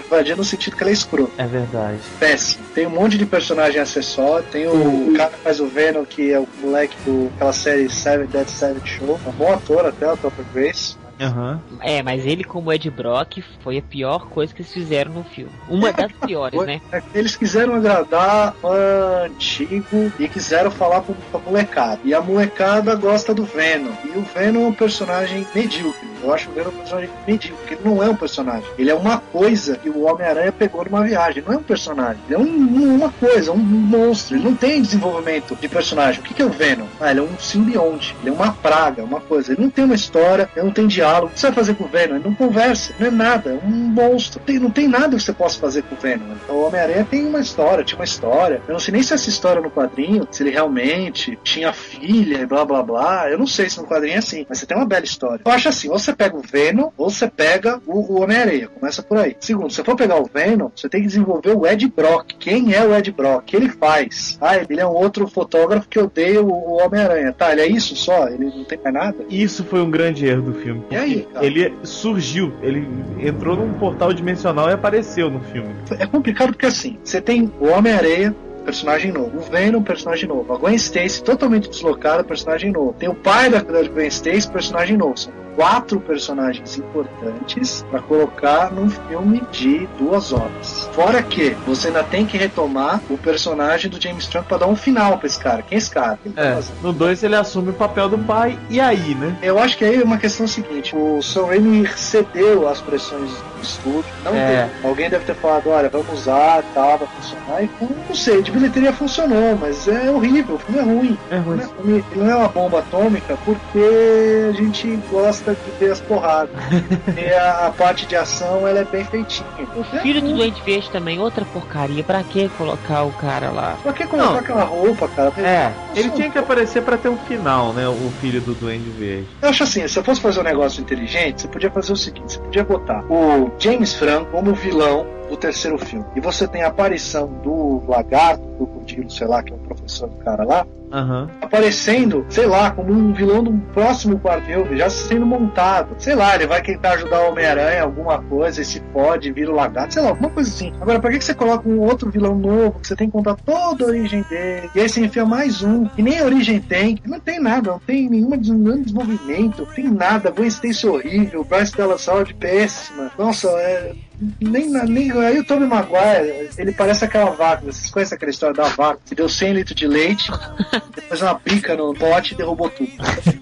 Vadia no sentido que ela é escrota. É verdade. Péssimo. Tem um monte de personagem acessório. Tem o, o cara que faz o Venom, que é o moleque daquela série Seven Dead Seven Show. Um bom ator até, o Topper Grace. Aham. É, mas ele como Ed Brock foi a pior coisa que eles fizeram no filme. Uma das piores, né? É Eles quiseram agradar fã antigo e quiseram falar pra, pra molecada. E a molecada gosta do Venom. E o Venom é um personagem medíocre. Eu acho o Venom um personagem medíocre, porque ele não é um personagem. Ele é uma coisa que o Homem-Aranha pegou numa viagem. Não é um personagem. Ele é um- uma coisa, um monstro. Ele não tem desenvolvimento de personagem. O que, que é o Venom? Ah, ele é um simbionte. Ele é uma praga, uma coisa. Ele não tem uma história, ele não tem diálogo. O que você vai fazer com o Venom? Não conversa, não é nada. É um monstro. Tem- não tem nada que você possa fazer com o Venom. Então, o Homem-Aranha tem uma história, tinha uma história. Eu não sei nem se essa história no quadrinho, se ele realmente tinha filha e blá blá blá. Eu não sei se no quadrinho é assim, mas você tem uma bela história. Eu acho assim, ou você pega o Venom, ou você pega o, o Homem-Aranha. Começa por aí. Segundo, se você for pegar o Venom, você tem que desenvolver o Ed Brock. Quem é o Ed Brock? O que ele faz? Ah, ele é um outro fotógrafo que odeia o, o Homem-Aranha. Tá, ele é isso só? Ele não tem mais nada? Isso foi um grande erro do filme. Aí, cara? Ele surgiu, ele entrou num portal dimensional e apareceu no filme. É complicado porque assim, você tem o Homem-Aranha, personagem novo. O Venom, personagem novo. A Gwen Stacy, totalmente deslocada, personagem novo. Tem o pai da, da Gwen Stacy, personagem novo. São quatro personagens importantes para colocar num filme de duas horas. Fora que você ainda tem que retomar o personagem do James Trump para dar um final pra esse cara. Quem é esse cara? Tá É, fazendo? no 2 ele assume o papel do pai, e aí, né? Eu acho que aí é uma questão seguinte: o Sam Raimi cedeu às pressões do estúdio. Não É. teve. Alguém deve ter falado: olha, vamos usar, tal, vai funcionar. E não sei, de bilheteria funcionou, mas é horrível, o filme é ruim. É ruim. Não é, não é uma bomba atômica porque a gente gosta de ver as porradas. e a, a parte de ação ela é bem feitinha. O filho do Duende Verde também, outra porcaria. Pra que colocar o cara lá? Pra que colocar Não. aquela roupa, cara? É, ele tinha que aparecer pra ter um final, né? O filho do Duende Verde. Eu acho assim, se eu fosse fazer um negócio inteligente, você podia fazer o seguinte: você podia botar o James Franco como vilão do terceiro filme. E você tem a aparição do lagarto, do crocodilo, sei lá, que é o professor do cara lá, Aham. aparecendo, sei lá, como um vilão do próximo quarto filme, já sendo montado. Sei lá, ele vai tentar ajudar o Homem-Aranha, alguma coisa, e se pode, vira o lagarto, sei lá, alguma coisa assim. Agora, pra que que você coloca um outro vilão novo, que você tem que contar toda a origem dele, e aí você enfia mais um, que nem a origem tem, que não tem nada, não tem nenhuma nenhum desenvolvimento, não tem nada, Gwen Stacy horrível, Bryce Dallas Howard péssima. Nossa, é... Nem, nem aí o Tobey Maguire, ele parece aquela vaca. Vocês conhecem aquela história da vaca que deu 100 litros de leite, depois uma pica no pote e derrubou tudo.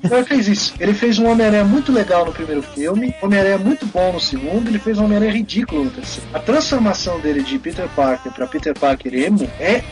Então ele fez isso. Ele fez um Homem-Aranha muito legal no primeiro filme, Homem-Aranha muito bom no segundo, ele fez um Homem-Aranha ridículo no terceiro. A transformação dele de Peter Parker pra Peter Parker emo é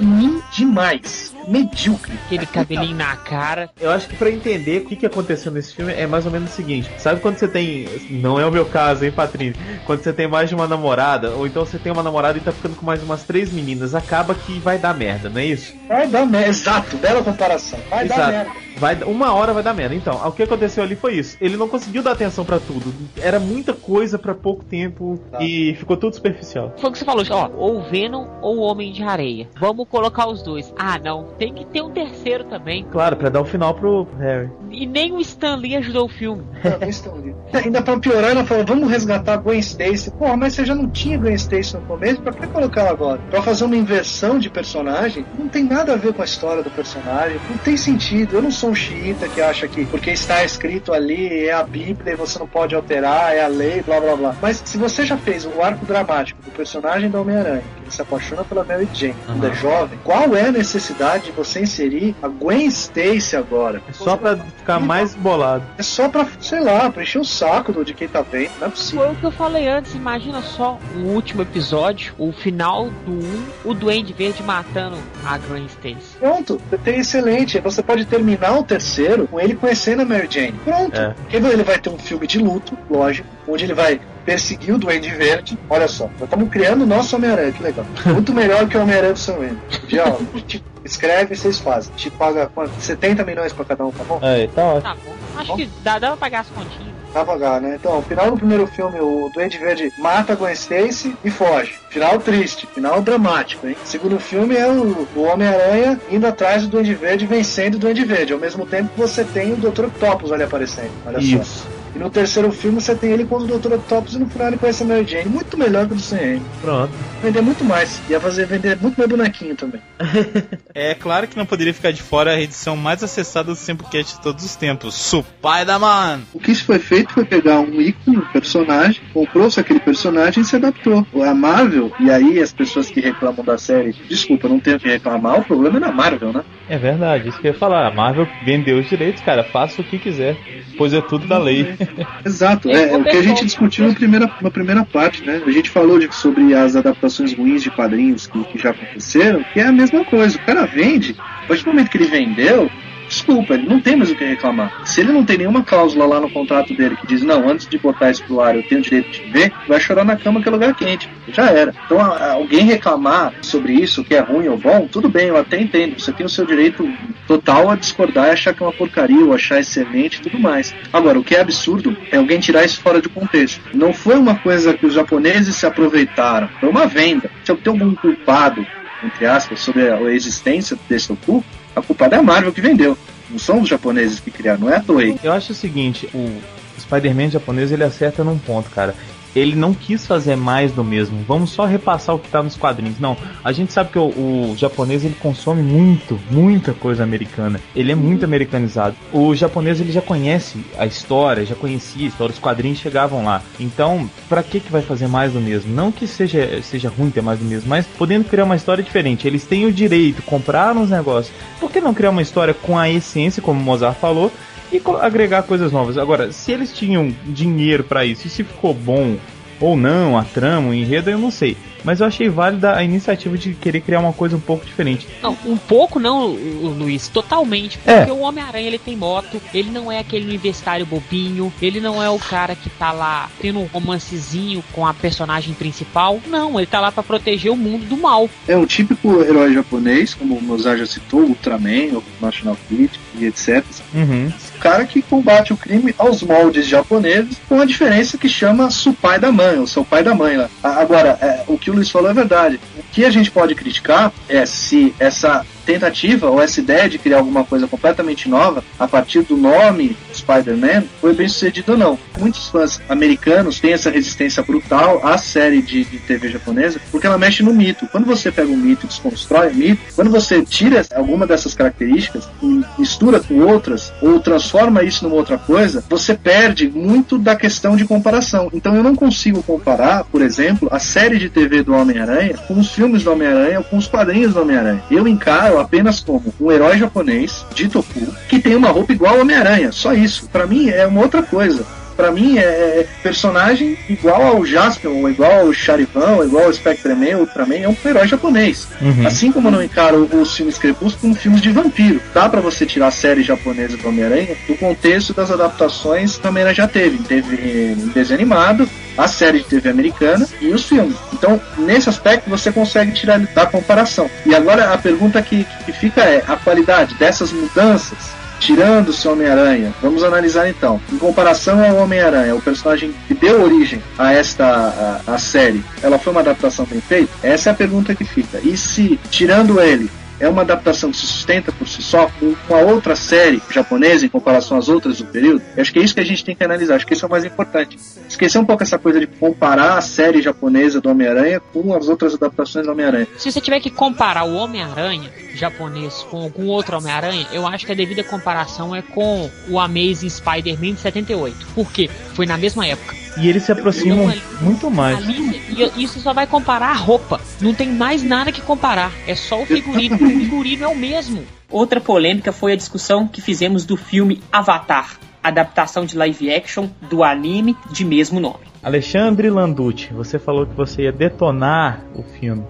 ruim demais. Medíocre. Aquele cabelinho na cara. Eu acho que pra entender o que, que aconteceu nesse filme é mais ou menos o seguinte: sabe quando você tem. Não é o meu caso, hein, Patrícia? Quando você tem mais de uma namorada, ou então você tem uma namorada e tá ficando com mais umas três meninas, acaba que vai dar merda, não é isso? Vai dar merda. Exato, bela comparação. Vai dar Exato. merda. Vai, uma hora vai dar merda. Então, o que aconteceu ali foi isso. Ele não conseguiu dar atenção pra tudo. Era muita coisa pra pouco tempo e ficou tudo superficial. Foi o que você falou, ó, ou o Venom ou o Homem de Areia. Vamos colocar os dois. Ah, não, tem que ter um terceiro também. Claro, pra dar o final pro Harry. E nem o Stan Lee ajudou o filme. Não, estão ali. Ainda pra piorar, ela falou: vamos resgatar a Gwen Stacy. Porra, mas você já não tinha Gwen Stacy no começo, pra que colocar ela agora? Pra fazer uma inversão de personagem, não tem nada a ver com a história do personagem, não tem sentido. Eu não sou um xiita que acha que porque está escrito ali é a Bíblia e você não pode alterar, é a lei, blá blá blá. Mas se você já fez o arco dramático do personagem da Homem-Aranha, que ele se apaixona pela Mary Jane, quando é jovem, qual é a necessidade de você inserir a Gwen Stacy agora? É só pra ficar mais bolado. É só pra, sei lá, pra encher o saco do, de quem tá vendo. Não é possível. Foi o que eu falei antes, imagina só o último episódio, o final do 1, o Duende Verde matando a Gwen Stacy. Pronto, tem excelente. Você pode terminar o terceiro com ele conhecendo a Mary Jane. Pronto. É. Porque ele vai ter um filme de luto, lógico, onde ele vai perseguir o Duende Verde. Olha só, nós estamos criando o nosso Homem-Aranha, que legal. Muito melhor que o Homem-Aranha do Sam Raimi. Já, escreve e vocês fazem. Gente paga quanto? 70 milhões pra cada um, tá bom? É, tá ótimo. Tá bom. Acho que dá, dá pra pagar as continhas. Pra pagar, né? Então, final do primeiro filme, o Duende Verde mata a Gwen Stacy e foge. Final triste, final dramático, hein? Segundo filme é o, o Homem-Aranha indo atrás do Duende Verde, vencendo o Duende Verde. Ao mesmo tempo que você tem o Dr. Octopus ali aparecendo. Olha Isso. só. E no terceiro filme você tem ele contra o Dr. Octopus e no final ele conhece a Mary Jane. Muito melhor que o do Sam. Pronto. Vender muito mais. Ia fazer vender muito mais bonequinho também. É claro que não poderia ficar de fora a edição mais acessada do Sempocast de todos os tempos, Spider-Man! O que isso foi feito foi pegar um ícone, um personagem, comprou-se aquele personagem e se adaptou. A Marvel, e aí as pessoas que reclamam da série, desculpa, não tenho o que reclamar, o problema é da Marvel, né? É verdade, isso que eu ia falar. A Marvel vendeu os direitos, cara, faça o que quiser, pois é tudo da lei. Exato, é, é o que a gente discutiu na primeira, na primeira parte, né? A gente falou de, sobre as adaptações ruins de quadrinhos que, que já aconteceram, que é a mesma coisa. O cara vende, a partir do momento que ele vendeu, desculpa, ele não tem mais o que reclamar. Se ele não tem nenhuma cláusula lá no contrato dele que diz, não, antes de botar isso pro ar eu tenho o direito de ver, vai chorar na cama que é lugar quente. Já era. Então alguém reclamar sobre isso, que é ruim ou bom, tudo bem, eu até entendo. Você tem o seu direito total a discordar e achar que é uma porcaria ou achar excelente e tudo mais. Agora, o que é absurdo é alguém tirar isso fora de contexto. Não foi uma coisa que os japoneses se aproveitaram, foi uma venda. Se eu tenho algum culpado, entre aspas, sobre a existência desse Toku, a culpada é a Marvel que vendeu. Não são os japoneses que criaram, não é a Toei. Eu acho o seguinte, o Spider-Man japonês ele acerta num ponto, cara. Ele não quis fazer mais do mesmo. Vamos só repassar o que tá nos quadrinhos. Não, a gente sabe que o, o japonês ele consome muito, muita coisa americana. Ele é muito americanizado. O japonês ele já conhece a história, já conhecia a história, os quadrinhos chegavam lá. Então, pra que que vai fazer mais do mesmo? Não que seja seja ruim ter mais do mesmo, mas podendo criar uma história diferente. Eles têm o direito, compraram os negócios. Por que não criar uma história com a essência, como o Mozart falou? E agregar coisas novas. Agora, se eles tinham dinheiro pra isso e se ficou bom ou não, a trama, o enredo, eu não sei. Mas eu achei válida a iniciativa de querer criar uma coisa um pouco diferente. Não, um pouco não, o- Luiz, totalmente. É. Porque o Homem-Aranha ele tem moto, ele não é aquele universitário bobinho, ele não é o cara que tá lá tendo um romancezinho com a personagem principal. Não, ele tá lá pra proteger o mundo do mal. É um típico herói japonês, como o Mozart já citou, Ultraman, o National Fleet e etc. Uhum. Cara que combate o crime aos moldes japoneses, com a diferença que chama pai da mãe, ou seu pai da mãe lá. Agora, é, o que o Luiz falou é verdade. O que a gente pode criticar é se essa tentativa ou essa ideia de criar alguma coisa completamente nova a partir do nome Spider-Man foi bem sucedido ou não. Muitos fãs americanos têm essa resistência brutal à série de, de TV japonesa porque ela mexe no mito. Quando você pega um mito e desconstrói o mito, quando você tira alguma dessas características e mistura com outras ou transforma isso numa outra coisa, você perde muito da questão de comparação. Então eu não consigo comparar, por exemplo, a série de TV do Homem-Aranha com os filmes do Homem-Aranha ou com os quadrinhos do Homem-Aranha. Eu encaro apenas como um herói japonês de Toku que tem uma roupa igual ao Homem-Aranha. Só isso. Pra mim é uma outra coisa. Pra mim é, é personagem igual ao Jaspion, ou igual ao Charivan, ou igual ao Spectreman, Ultraman, é um herói japonês. Uhum. Assim como eu não encaro os filmes Crepúsculo como filmes de vampiro. Dá pra você tirar a série japonesa do Homem-Aranha do contexto das adaptações que o Homem-Aranha já teve. Teve em desenho animado, a série de TV americana e os filmes. Então, nesse aspecto, você consegue tirar da comparação. E agora a pergunta que, que fica é: a qualidade dessas mudanças, tirando o seu Homem-Aranha, vamos analisar então. Em comparação ao Homem-Aranha, o personagem que deu origem a esta a, a série, ela foi uma adaptação bem feita? Essa é a pergunta que fica. E se, tirando ele, é uma adaptação que se sustenta por si só com uma outra série japonesa em comparação às outras do período? Eu acho que é isso que a gente tem que analisar. Acho que isso é o mais importante. Esquecer um pouco essa coisa de comparar a série japonesa do Homem-Aranha com as outras adaptações do Homem-Aranha. Se você tiver que comparar o Homem-Aranha japonês com algum outro Homem-Aranha, eu acho que a devida comparação é com o Amazing Spider-Man de 78. Por quê? Foi na mesma época. E eles se aproximam Não, muito mais. Ali, e isso só vai comparar a roupa. Não tem mais nada que comparar. É só o figurino. o figurino é o mesmo. Outra polêmica foi a discussão que fizemos do filme Avatar, adaptação de live action do anime de mesmo nome. Alexandre Landucci, você falou que você ia detonar o filme.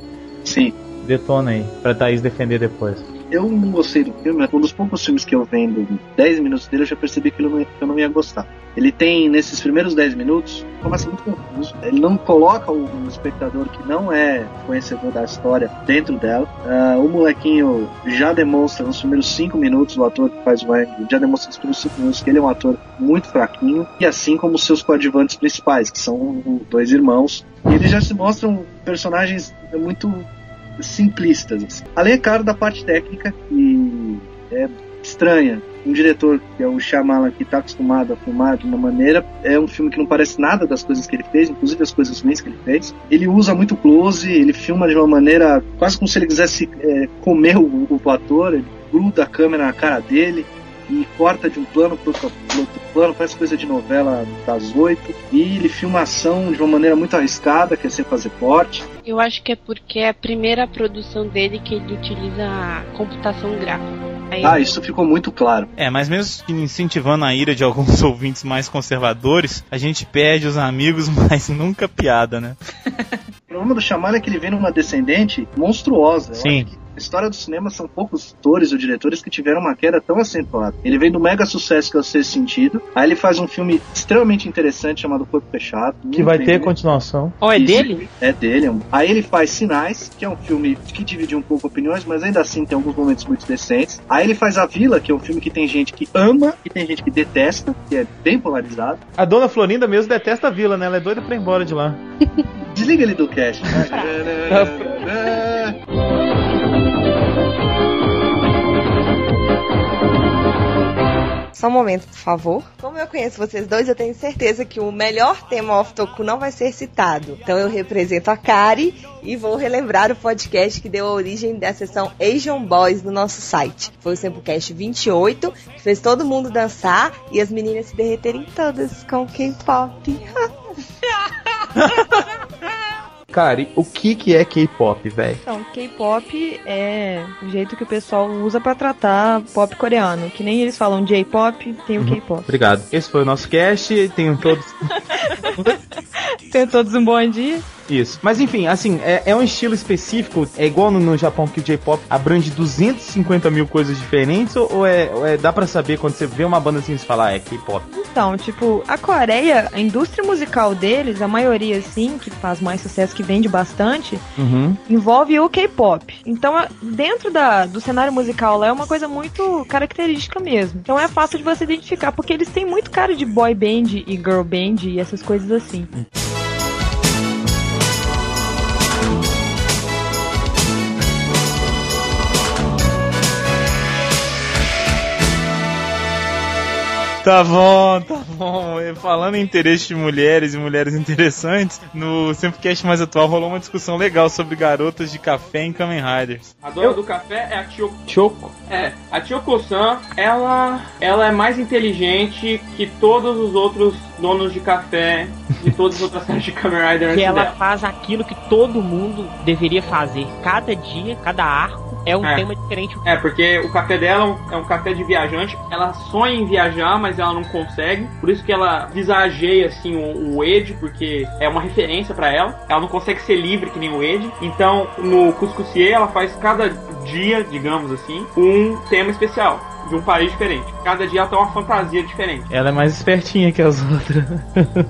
Sim. Detona aí, pra Thaís defender depois. Eu não gostei do filme, um dos poucos filmes que eu vendo 10 minutos dele, eu já percebi que eu não, eu não ia gostar. Ele tem, nesses primeiros 10 minutos, começa muito confuso. Ele não coloca o, espectador que não é conhecedor da história dentro dela. Ah, o molequinho já demonstra nos primeiros 5 minutos, o ator que faz o Wang, já demonstra nos primeiros 5 minutos que ele é um ator muito fraquinho, e assim como seus coadjuvantes principais, que são dois irmãos. E eles já se mostram personagens muito simplistas. Assim. Além, é claro, da parte técnica, que é estranha. um diretor que é o Shyamalan, que tá acostumado a filmar de uma maneira, é um filme que não parece nada das coisas que ele fez, inclusive as coisas ruins que ele fez. Ele usa muito close, ele filma de uma maneira quase como se ele quisesse é, comer o, o ator, ele gruda a câmera na cara dele e corta de um plano para outro, pro outro plano, faz coisa de novela das oito, e ele filma a ação de uma maneira muito arriscada, que é sem fazer corte. Eu acho que é porque é a primeira produção dele que ele utiliza a computação gráfica. Ah, isso ficou muito claro. É, mas mesmo incentivando a ira de alguns ouvintes mais conservadores, a gente perde os amigos, mas nunca piada, né? O problema do Shyamalan é que ele vem numa descendente monstruosa. Eu Sim. História do cinema são poucos atores ou diretores que tiveram uma queda tão acentuada. Ele vem do mega sucesso que é o Sexto Sentido, aí ele faz um filme extremamente interessante chamado Corpo Fechado. Que vai ter continuação. Ó, é Isso. dele? É dele. é Aí ele faz Sinais, que é um filme que dividiu um pouco opiniões, mas ainda assim tem alguns momentos muito decentes. Aí ele faz A Vila, que é um filme que tem gente que ama e tem gente que detesta, que é bem polarizado. A dona Florinda mesmo detesta a vila, né? Ela é doida pra ir embora de lá. Desliga ele do cast. né? Só um momento, por favor. Como eu conheço vocês dois, eu tenho certeza que o melhor tema off-toku não vai ser citado. Então eu represento a Kari e vou relembrar o podcast que deu a origem da sessão Asian Boys no nosso site. Foi o Sempocast 28, que fez todo mundo dançar e as meninas se derreterem todas com K-pop. Cara, o que que é K-pop, velho? Então, K-pop é o jeito que o pessoal usa pra tratar pop coreano. Que nem eles falam J-pop, tem o Uhum. K-pop. Obrigado. Esse foi o nosso cast. Tenham todos. Tenham todos um bom dia. Isso. Mas enfim, assim, é, é um estilo específico. É igual no, no Japão que o J-pop abrange 250 mil coisas diferentes? Ou, ou é, ou é- dá pra saber quando você vê uma banda assim e você fala, ah, é K-pop? Então, tipo, a Coreia, a indústria musical deles, a maioria, assim, que faz mais sucesso, que vende bastante, Uhum. envolve o K-pop. Então, dentro da, do cenário musical lá é uma coisa muito característica mesmo. Então é fácil de você identificar, porque eles têm muito cara de boy band e girl band e essas coisas assim. Tá bom, tá bom. E Falando em interesse de mulheres e mulheres interessantes, no Semplecast mais atual rolou uma discussão legal sobre garotas de café em Kamen Riders. A dona do café é a Kyoko. Choco. É, a Kyoko-san, ela, ela é mais inteligente que todos os outros donos de café de todas as outras séries de Kamen Rider Que ela dela. faz aquilo que todo mundo deveria fazer. Cada dia, cada arco é um É. tema diferente. É, porque o café dela é um, café de viajante. Ela sonha em viajar, mas ela não consegue. Por isso que ela visageia assim o, o Ed, porque é uma referência pra ela. Ela não consegue ser livre que nem o Ed. Então, no Cuscucier, ela faz cada dia, digamos assim, um tema especial. De um país diferente. Cada dia ela tem uma fantasia diferente. Ela é mais espertinha que as outras.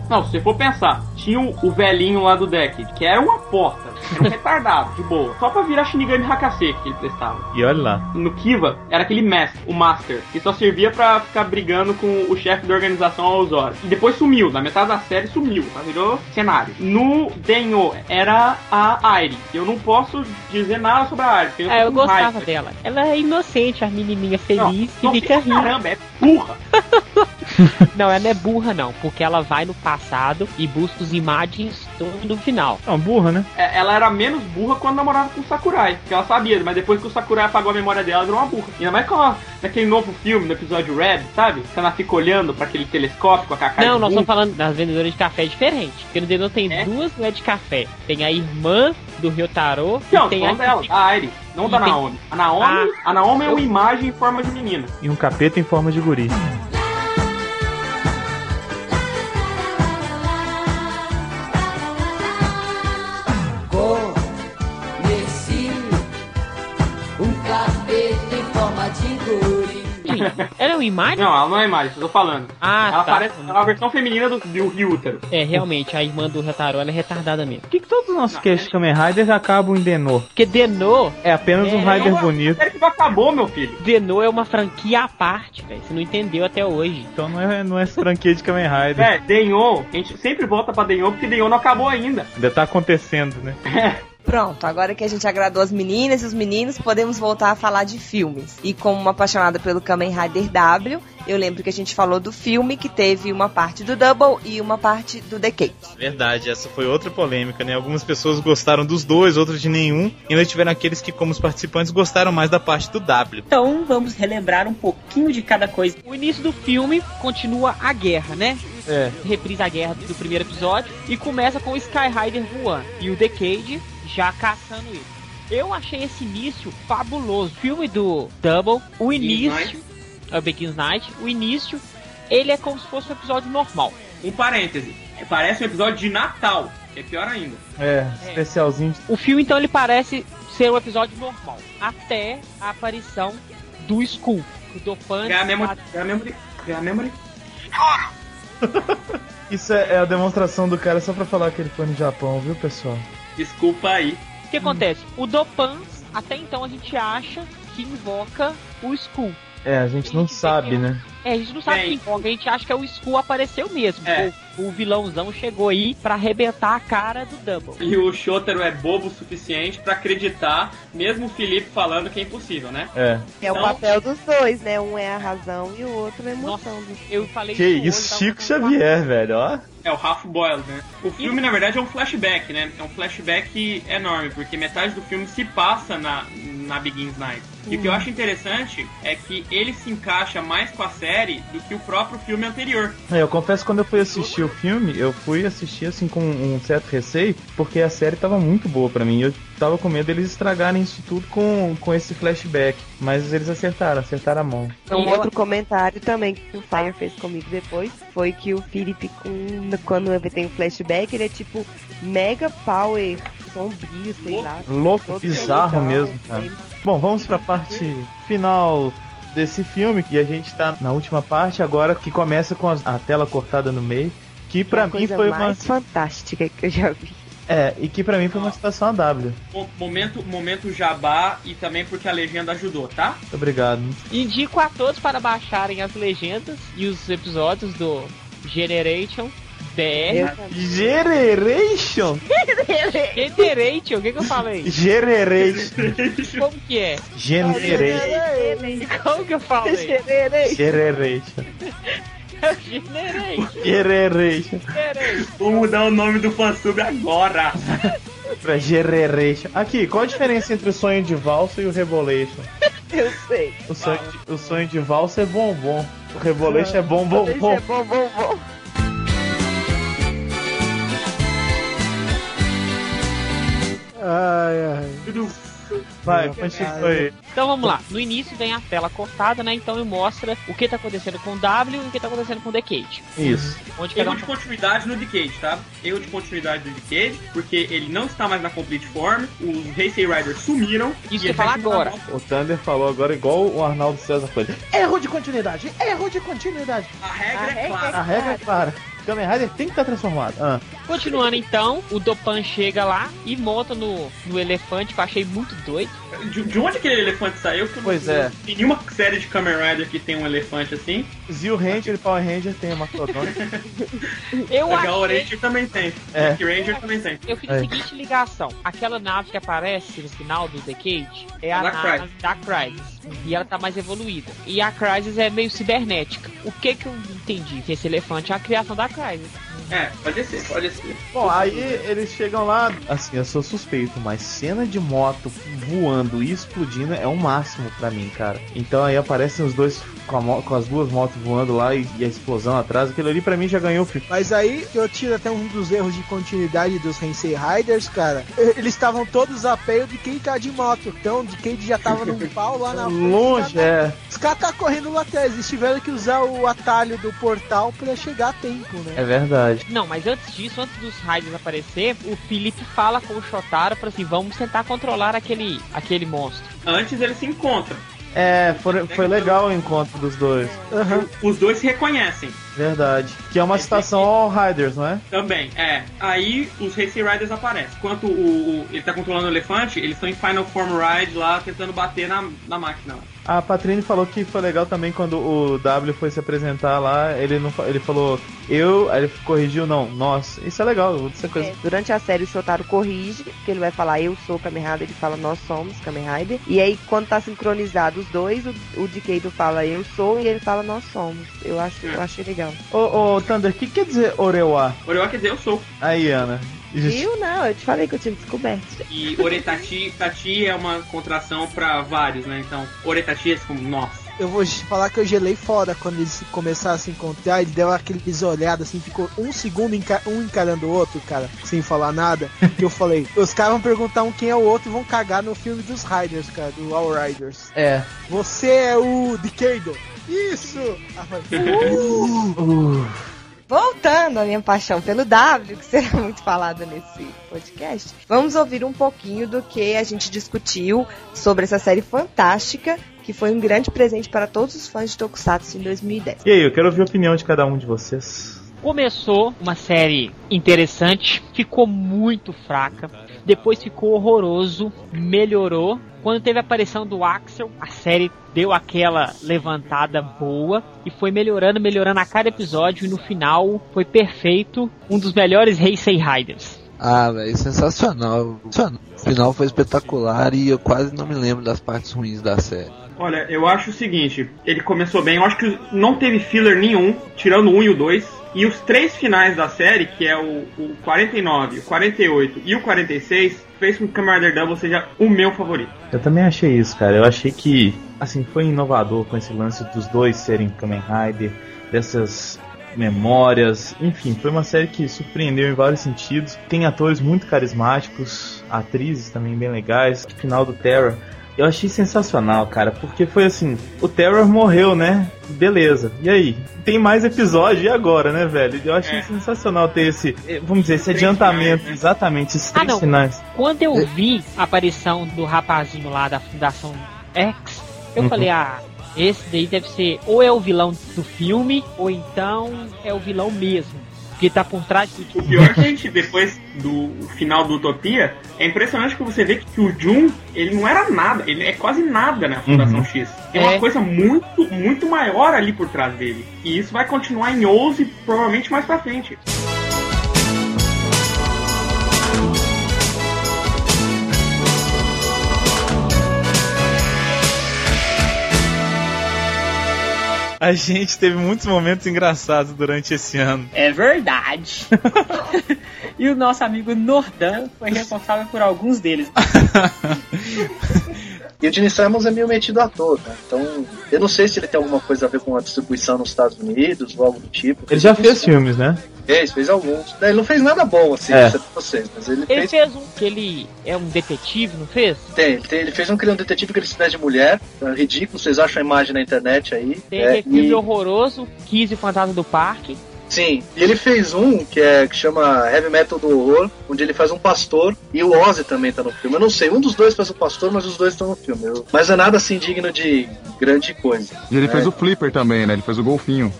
Não, se você for pensar, tinha o, velhinho lá do deck, que era uma porta, era um retardado, de boa. Só pra virar Shinigami Hakase que ele prestava. E olha lá. No Kiva, era aquele mestre, o Master, que só servia pra ficar brigando com o chefe da organização aos horas. E depois sumiu, na metade da série sumiu, tá? virou cenário. No Denho, era a Airi. Eu não posso dizer nada sobre a porque eu, É, eu gostava raiva. dela. Ela é inocente, a menininha feliz que Não, fica rindo. Caramba, é burra. Não, ela não é burra, não, porque ela vai no passado e busca as imagens do, final. Não, burra, né? É, Ela era menos burra quando namorava com o Sakurai, porque ela sabia, mas depois que o Sakurai apagou a memória dela, ela virou uma burra. E ainda mais com naquele novo filme, no episódio Red, sabe? Que ela fica olhando pra aquele telescópio com a Kakai Não, nós estamos falando das vendedoras de café diferente. Porque no Denô tem duas mulheres de café. Tem a irmã do Ryotaro Não, e tem tô a falando dela, a Airi, não E da tem- Naomi. A Naomi, a Naomi é uma imagem em forma de menina. E um capeta em forma de guri. Forma de guri. É uma imagem? Não, ela não é imagem, eu tô falando. Ah, ela tá. parece ela é a versão feminina do, do Ryutaro. É, realmente, a irmã do Ryotaro, ela é retardada mesmo. Por que, que todos os nossos casts de Kamen Riders acabam em Denô? Porque Denô É apenas um É, Rider é bonito. série que acabou, meu filho. Denô é uma franquia à parte, velho. Você não entendeu até hoje. Então não é, não é franquia de Kamen Rider. É, Denyon, a gente sempre volta pra Denyon porque Denyon não acabou ainda. Ainda tá acontecendo, né? Pronto, agora que a gente agradou as meninas e os meninos, podemos voltar a falar de filmes. E como uma apaixonada pelo Kamen Rider W, eu lembro que a gente falou do filme que teve uma parte do Double e uma parte do Decade. Verdade, essa foi outra polêmica, né? Algumas pessoas gostaram dos dois, outras de nenhum. E nós tiveram aqueles que, como os participantes, gostaram mais da parte do W. Então vamos relembrar um pouquinho de cada coisa. O início do filme continua a guerra, né? É. Reprisa a guerra do primeiro episódio e começa com o Sky Rider voando e o Decade já caçando ele. Eu achei esse início fabuloso. Filme do Double, o início. É o Begins Night. O início, ele é como se fosse um episódio normal. Um parêntese. Parece um episódio de Natal, que é pior ainda. É, especialzinho. de- O filme, então, ele parece ser um episódio normal. Até a aparição do Skull. O Dopan. É a memory. É a memory. É a memory. Isso é, é a demonstração do cara só pra falar que ele foi no Japão, viu, pessoal? Desculpa aí. O que acontece? O Dopan, até então a gente acha que invoca o Skull. É, a gente não sabe, né? É, a gente não sabe Bem. quem invoca, a gente acha que é o Skull apareceu mesmo. É. O, o vilãozão chegou aí pra arrebentar a cara do Double. E o Shotaro é bobo o suficiente pra acreditar, mesmo o Felipe falando que é impossível, né? É. É o Então- papel dos dois, né? Um é a razão e o outro é a emoção. do- Eu falei Que isso, Chico Xavier, velho, ó. É o Half Boiled, né? O filme, na verdade, é um flashback, né? É um flashback enorme, porque metade do filme se passa na, na Begins Night. E o que eu acho interessante é que ele se encaixa mais com a série do que o próprio filme anterior. É, eu confesso que quando eu fui assistir o filme, eu fui assistir assim com um certo receio, porque a série tava muito boa pra mim. Eu tava com medo deles estragarem isso tudo com, com esse flashback. Mas eles acertaram, acertaram a mão. Um outro comentário também que o Fire fez comigo depois foi que o Philip, com, quando ele tem um flashback, ele é tipo mega power sombrio, sei lá. Louco, bizarro legal. mesmo, cara. Bom, vamos pra parte final desse filme, que a gente tá na última parte agora, que começa com a tela cortada no meio, que pra a mim foi uma... mais fantástica que eu já vi. É, e que pra mim foi uma citação a W. Mo- Momento, momento jabá e também porque a legenda ajudou, tá? Muito obrigado. Indico a todos para baixarem as legendas e os episódios do Generation BR. Generation? Generation, o que, que eu falei? Generation. Como que é? Generation. Como que eu falei? Generation. Generation. Generation. Vou mudar o nome do fansub agora. Pra Generation. Aqui, qual a diferença entre o sonho de valsa e o Revolution? Eu sei. O sonho de, o sonho de valsa é bombom. O Revolution é bom, bom, bom. é bom, bom, bom. Ai, ai. Vai, continua aí. Então vamos lá. No início vem a tela cortada, né? Então ele mostra o que tá acontecendo com o W e o que tá acontecendo com o Decade. Isso. Onde Erro um de continuidade no Decade, tá? Erro de continuidade do Decade, porque ele não está mais na Complete Form, os Heisei Riders sumiram. Isso e que vai falar agora. O Thunder falou agora igual o Arnaldo César foi. Erro de continuidade, erro de continuidade. A regra A é clara. A regra é clara. Kamen Rider tem que estar transformado. Ah, Continuando então, o Dopan chega lá e monta no, no elefante, que eu achei muito doido. De, de onde aquele elefante saiu? Que eu não- Pois é. Tem nenhuma série de Kamen Rider que tem um elefante assim. Zio Ranger e Power Ranger tem uma. Eu a Gal achei... Ranger também tem. É. Ranger também tem. Eu fiz É. a seguinte ligação. Aquela nave que aparece no final do Decade é a A da nave Crysis. da Crysis. E ela tá mais evoluída. E a Crysis é meio cibernética. O que que eu entendi? Que esse elefante é a criação da É, pode ser, pode ser. Bom, aí eles chegam lá, assim, eu sou suspeito, mas cena de moto voando e explodindo é o máximo pra mim, cara. Então aí aparecem os dois com, a com as duas motos voando lá e, e a explosão atrás, aquilo ali pra mim já ganhou o filme. Mas aí eu tiro até um dos erros de continuidade dos Hensei Riders, cara. Eles estavam todos a pé de quem tá de moto. Então, de quem já tava num pau lá na frente. Longe, é. Os caras tá correndo lá atrás. Eles tiveram que usar o atalho do portal pra chegar a tempo, né? É verdade. Não, mas antes disso, antes dos Raiders aparecer, o Felipe fala com o Shotaro para assim, vamos tentar controlar aquele, aquele monstro. Antes eles se encontram. É, foi, foi legal o encontro dos dois. Os dois se reconhecem. Verdade. Que é uma citação ao Riders, não é? Também, é. Aí os Racing Riders aparecem. Enquanto o, o- ele tá controlando o elefante, eles estão em Final Form Ride lá, tentando bater na, na máquina. A Patrine falou que foi legal também quando o W foi se apresentar lá, ele não ele falou eu, aí ele corrigiu, não, nós. Isso é legal, é coisa. É, durante a série o Shotaro corrige, que ele vai falar eu sou Kamen Rider, ele fala nós somos Kamen Rider. E aí quando tá sincronizado os dois, o, o Decado fala eu sou e ele fala nós somos. Eu acho, eu achei legal. Ô, ô Thunder, o que quer dizer Orewa? Orewa quer dizer eu sou. Aí, Ana. Viu? Não, eu te falei que eu tinha descoberto. E Oretati tati é uma contração pra vários, né? Então, Oretati é como nós. Eu vou te falar que eu gelei fora quando eles começaram a se encontrar. Ele deu aqueles olhadas assim, ficou um segundo enca- um encarando o outro, cara, sem falar nada. Que eu falei, os caras vão perguntar um quem é o outro e vão cagar no filme dos Riders, cara, do All Riders. É. Você é o Decado. Isso! Uh! Voltando à minha paixão pelo W, que será muito falado nesse podcast, vamos ouvir um pouquinho do que a gente discutiu sobre essa série fantástica, que foi um grande presente para todos os fãs de Tokusatsu em 2010. E aí, eu quero ouvir a opinião de cada um de vocês. Começou uma série interessante, ficou muito fraca, depois ficou horroroso, melhorou. Quando teve a aparição do Axel, a série deu aquela levantada boa e foi melhorando, melhorando a cada episódio e no final foi perfeito, um dos melhores Heisei Riders. Ah, velho, sensacional. Sensacional. O final foi espetacular e eu quase não me lembro das partes ruins da série. Olha, eu acho o seguinte, ele começou bem, eu acho que não teve filler nenhum, tirando o 1 e o 2. E os três finais da série, que é o, o 49, o 48 e o 46, fez com que Kamen Rider Double seja o meu favorito. Eu também achei isso, cara. Eu achei que, assim, foi inovador com esse lance dos dois serem Kamen Rider, dessas memórias, enfim, foi uma série que surpreendeu em vários sentidos. Tem atores muito carismáticos, atrizes também bem legais. O final do Terror eu achei sensacional, cara, porque foi assim, o Terror morreu, né? Beleza. E aí? Tem mais episódio e agora, né, velho? Eu achei sensacional ter esse, eh, vamos dizer, esse adiantamento, exatamente, esses Ah, não. finais. Quando eu vi a aparição do rapazinho lá da Fundação X, eu Uhum. falei, ah, esse daí deve ser ou é o vilão do filme, ou então é o vilão mesmo. Que tá por trás de O tudo. pior que a gente, depois do final do Utopia, é impressionante que você vê que o Jun, ele não era nada, ele é quase nada na Fundação Uhum. X. Tem uma É. coisa muito, muito maior ali por trás dele. E isso vai continuar em 11, provavelmente mais pra frente. A gente teve muitos momentos engraçados durante esse ano. É verdade. e o nosso amigo Nordan foi responsável por alguns deles. E o Gene Simons é meio metido à toa, né? Então, eu não sei se ele tem alguma coisa a ver com a distribuição nos Estados Unidos ou algo do tipo. Ele já fez filmes, né? Fez, fez alguns. Ele não fez nada bom, assim, É. pra vocês, mas ele, Ele fez. fez um que ele é um detetive, não fez? Tem, ele, tem- ele fez um que ele é um detetive que ele se veste de mulher. É ridículo, vocês acham a imagem na internet aí. Tem É, aquele filme e- horroroso, 15 Fantasma do Parque. Sim, e ele fez um que é que chama Heavy Metal do Horror, onde ele faz um pastor e o Ozzy também tá no filme. Eu não sei, um dos dois faz o pastor, mas os dois estão no filme. Eu- Mas é nada assim digno de grande coisa. E ele É. fez o Flipper também, né? Ele fez o golfinho.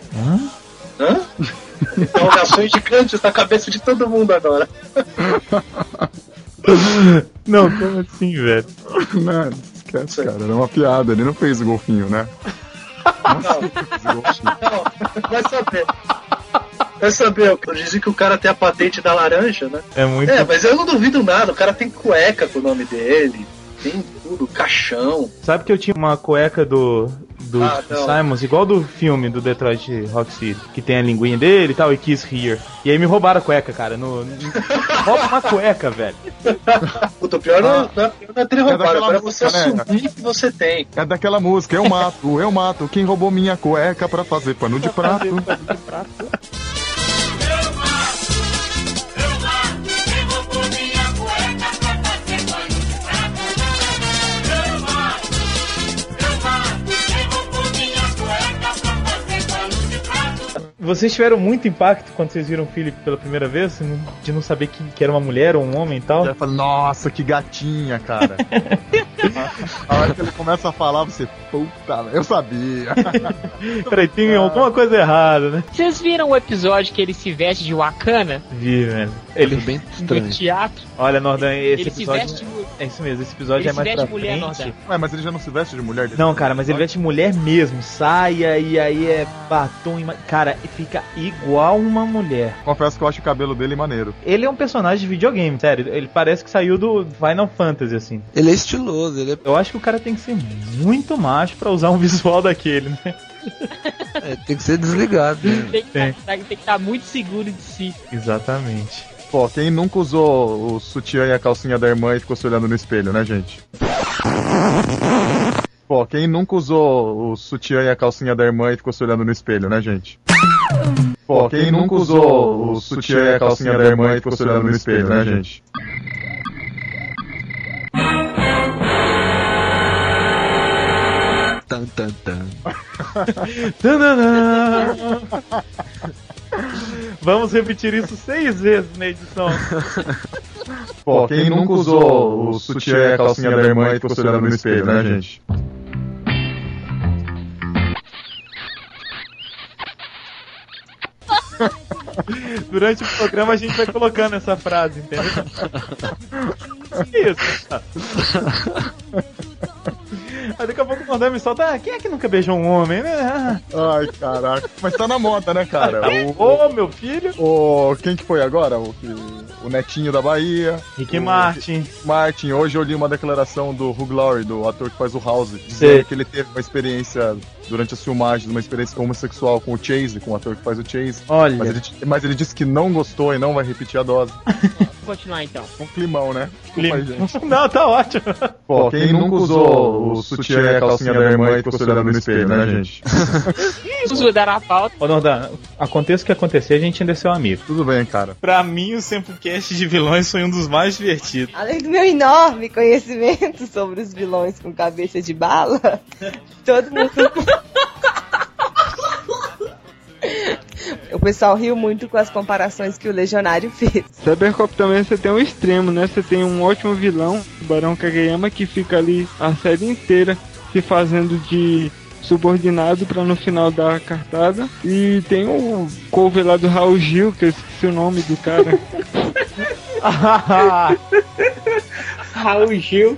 Hã? Interrogações gigantes na cabeça de todo mundo agora. Não, como assim, velho? Não, esquece, cara. Era uma piada. Ele não fez o golfinho, né? Não, vai saber. Vai saber, eu dizia que o cara tem a patente da laranja, né? É muito. É, mas eu não duvido nada, o cara tem cueca com o nome dele, tem tudo, caixão. Sabe que eu tinha uma cueca do, do Ah. Simons, igual do filme do Detroit Rock City, que tem a linguinha dele e tal, e Kiss Here. E aí me roubaram a cueca, cara. No, no- rouba uma cueca, velho. Puta, o pior não, é- não é- não é ter roubado, daquela agora é você música, né? assumir que você tem. É daquela música, eu mato, eu mato. Quem roubou minha cueca pra fazer pano de prato? Vocês tiveram muito impacto quando vocês viram o Philip pela primeira vez? De não saber que, que era uma mulher ou um homem e tal? Já fala, nossa, que gatinha, cara. a hora que ele começa a falar, você, puta, eu sabia. Peraí, tem alguma coisa errada, né? Vocês viram o episódio que ele se veste de Wakana? Vi, velho. Ele bem No teatro? Olha, Nordan, esse Ele se episódio. veste mu- É isso mesmo, esse episódio Ele é mais pra mulher, frente. Ué, mas ele já não se veste de mulher Não, cara, mas ele veste mulher mesmo. Saia e aí é batom e. Cara, fica igual uma mulher. Confesso que eu acho o cabelo dele maneiro. Ele é um personagem de videogame, sério. Ele parece que saiu do Final Fantasy, assim. Ele é estiloso, ele é. Eu acho que o cara tem que ser muito macho pra usar um visual daquele, né? é, tem que ser desligado, né? Tem que tá- tem que estar muito seguro de si. Exatamente. Pô, quem nunca usou o sutiã e a calcinha da irmã e ficou se olhando no espelho, né, gente? Pô, quem nunca usou o sutiã e a calcinha da irmã e ficou se olhando no espelho, né, gente? Pô, quem nunca usou o sutiã e a calcinha da irmã e ficou se olhando no espelho, né, gente? Tan, tan, tan. Vamos repetir isso seis vezes na edição. Pô, quem nunca usou o sutiã e a calcinha da irmã e ficou se olhando no espelho, né, gente? Durante o programa a gente vai colocando essa frase, entendeu? Isso. Aí daqui a pouco o me solta, ah, quem é que nunca beijou um homem, né? Ah. Ai, caraca. Mas tá na moda, né, cara? Ô, meu filho. O, quem que foi agora? O, o netinho da Bahia. Ricky O- Martin. Martin. Hoje eu li uma declaração do Hugh Laurie, do ator que faz o House, Sei. dizendo que ele teve uma experiência durante as filmagens, uma experiência homossexual com o Chase, com o ator que faz o Chase. Olha. Mas ele, mas ele disse que não gostou e não vai repetir a dose. Vou continuar então. Um climão, né? Desculpa aí. Não, tá ótimo. Pô, quem nunca usou o sutiã e a calcinha da irmã e ficou se olhando no espelho, né, gente? Isso mudaram a pauta. Ô, Nordão, aconteça o que acontecer, a gente ainda é seu amigo. Tudo bem, cara. Pra mim, o Sempocast de vilões foi um dos mais divertidos. Além do meu enorme conhecimento sobre os vilões com cabeça de bala, todo mundo. O pessoal riu muito com as comparações que o Legionário fez. Cybercop também você tem um extremo, né? Você tem um ótimo vilão, o Barão Kageyama, que fica ali a série inteira se fazendo de subordinado pra no final dar a cartada. E tem o cover lá do Raul Gil, que eu esqueci o nome do cara. Raul Gil.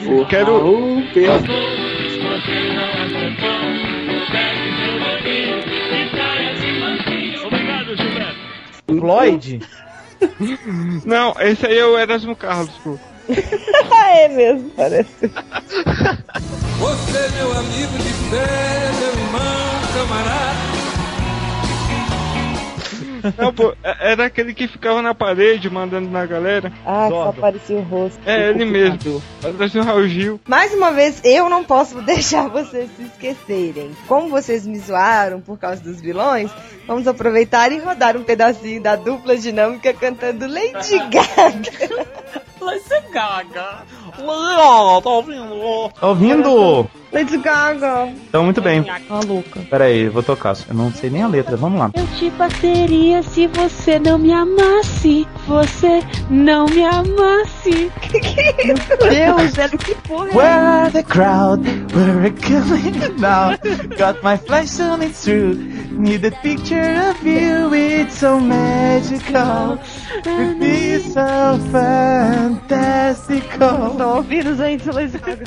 Eu quero. Raul Pedro. Floyd? Não, esse aí é o Erasmo Carlos, pô. é mesmo, parece. Você, meu amigo de fé, meu irmão, camarada. Não, pô, é- era aquele que ficava na parede mandando na galera. Ah, só aparecia o rosto. É ele mesmo. Parece o Raul Gil. Mais uma vez, eu não posso deixar vocês se esquecerem. Como vocês me zoaram por causa dos vilões, vamos aproveitar e rodar um pedacinho da dupla dinâmica cantando Lady Gaga. Lady Gaga. Tá ouvindo? Tá ouvindo? Lady Gaga. Então, muito bem. Maluca. Pera aí, eu vou tocar. Eu não sei nem a letra, vamos lá. Eu te bateria se você não me amasse. Você não me amasse. Meu Deus, velho, que porra é Where essa? the crowd? Where it coming now? Got my flash on it's true. Need a picture of you, it's so magical. It be so fantastical. Tô ouvindo, gente, Lady Gaga.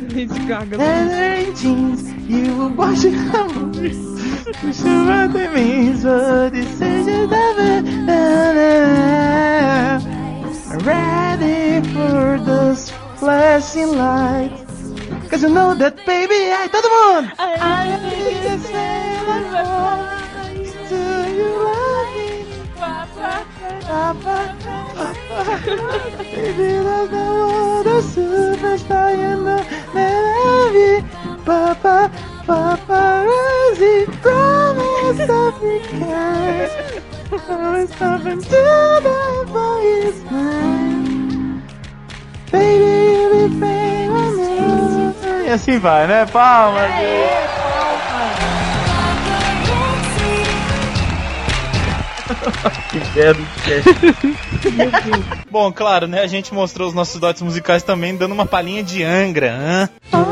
Lady Gaga. Leather and jeans, you wash it out. You should what it means, but it's such a Ready for those flashing lights. Cause you know that baby, I todo mundo. I will say my voice to you love me. Papa, Papa, Baby, the world, a superstar, you know that I be. Papa, paparazzi, from West Africa. Always stopping to the boy's mind. Baby, you be famous. E assim vai, né? Palmas. Que merda Bom, claro, né? A gente mostrou os nossos dotes musicais também, dando uma palhinha de Angra. Hã? Hã?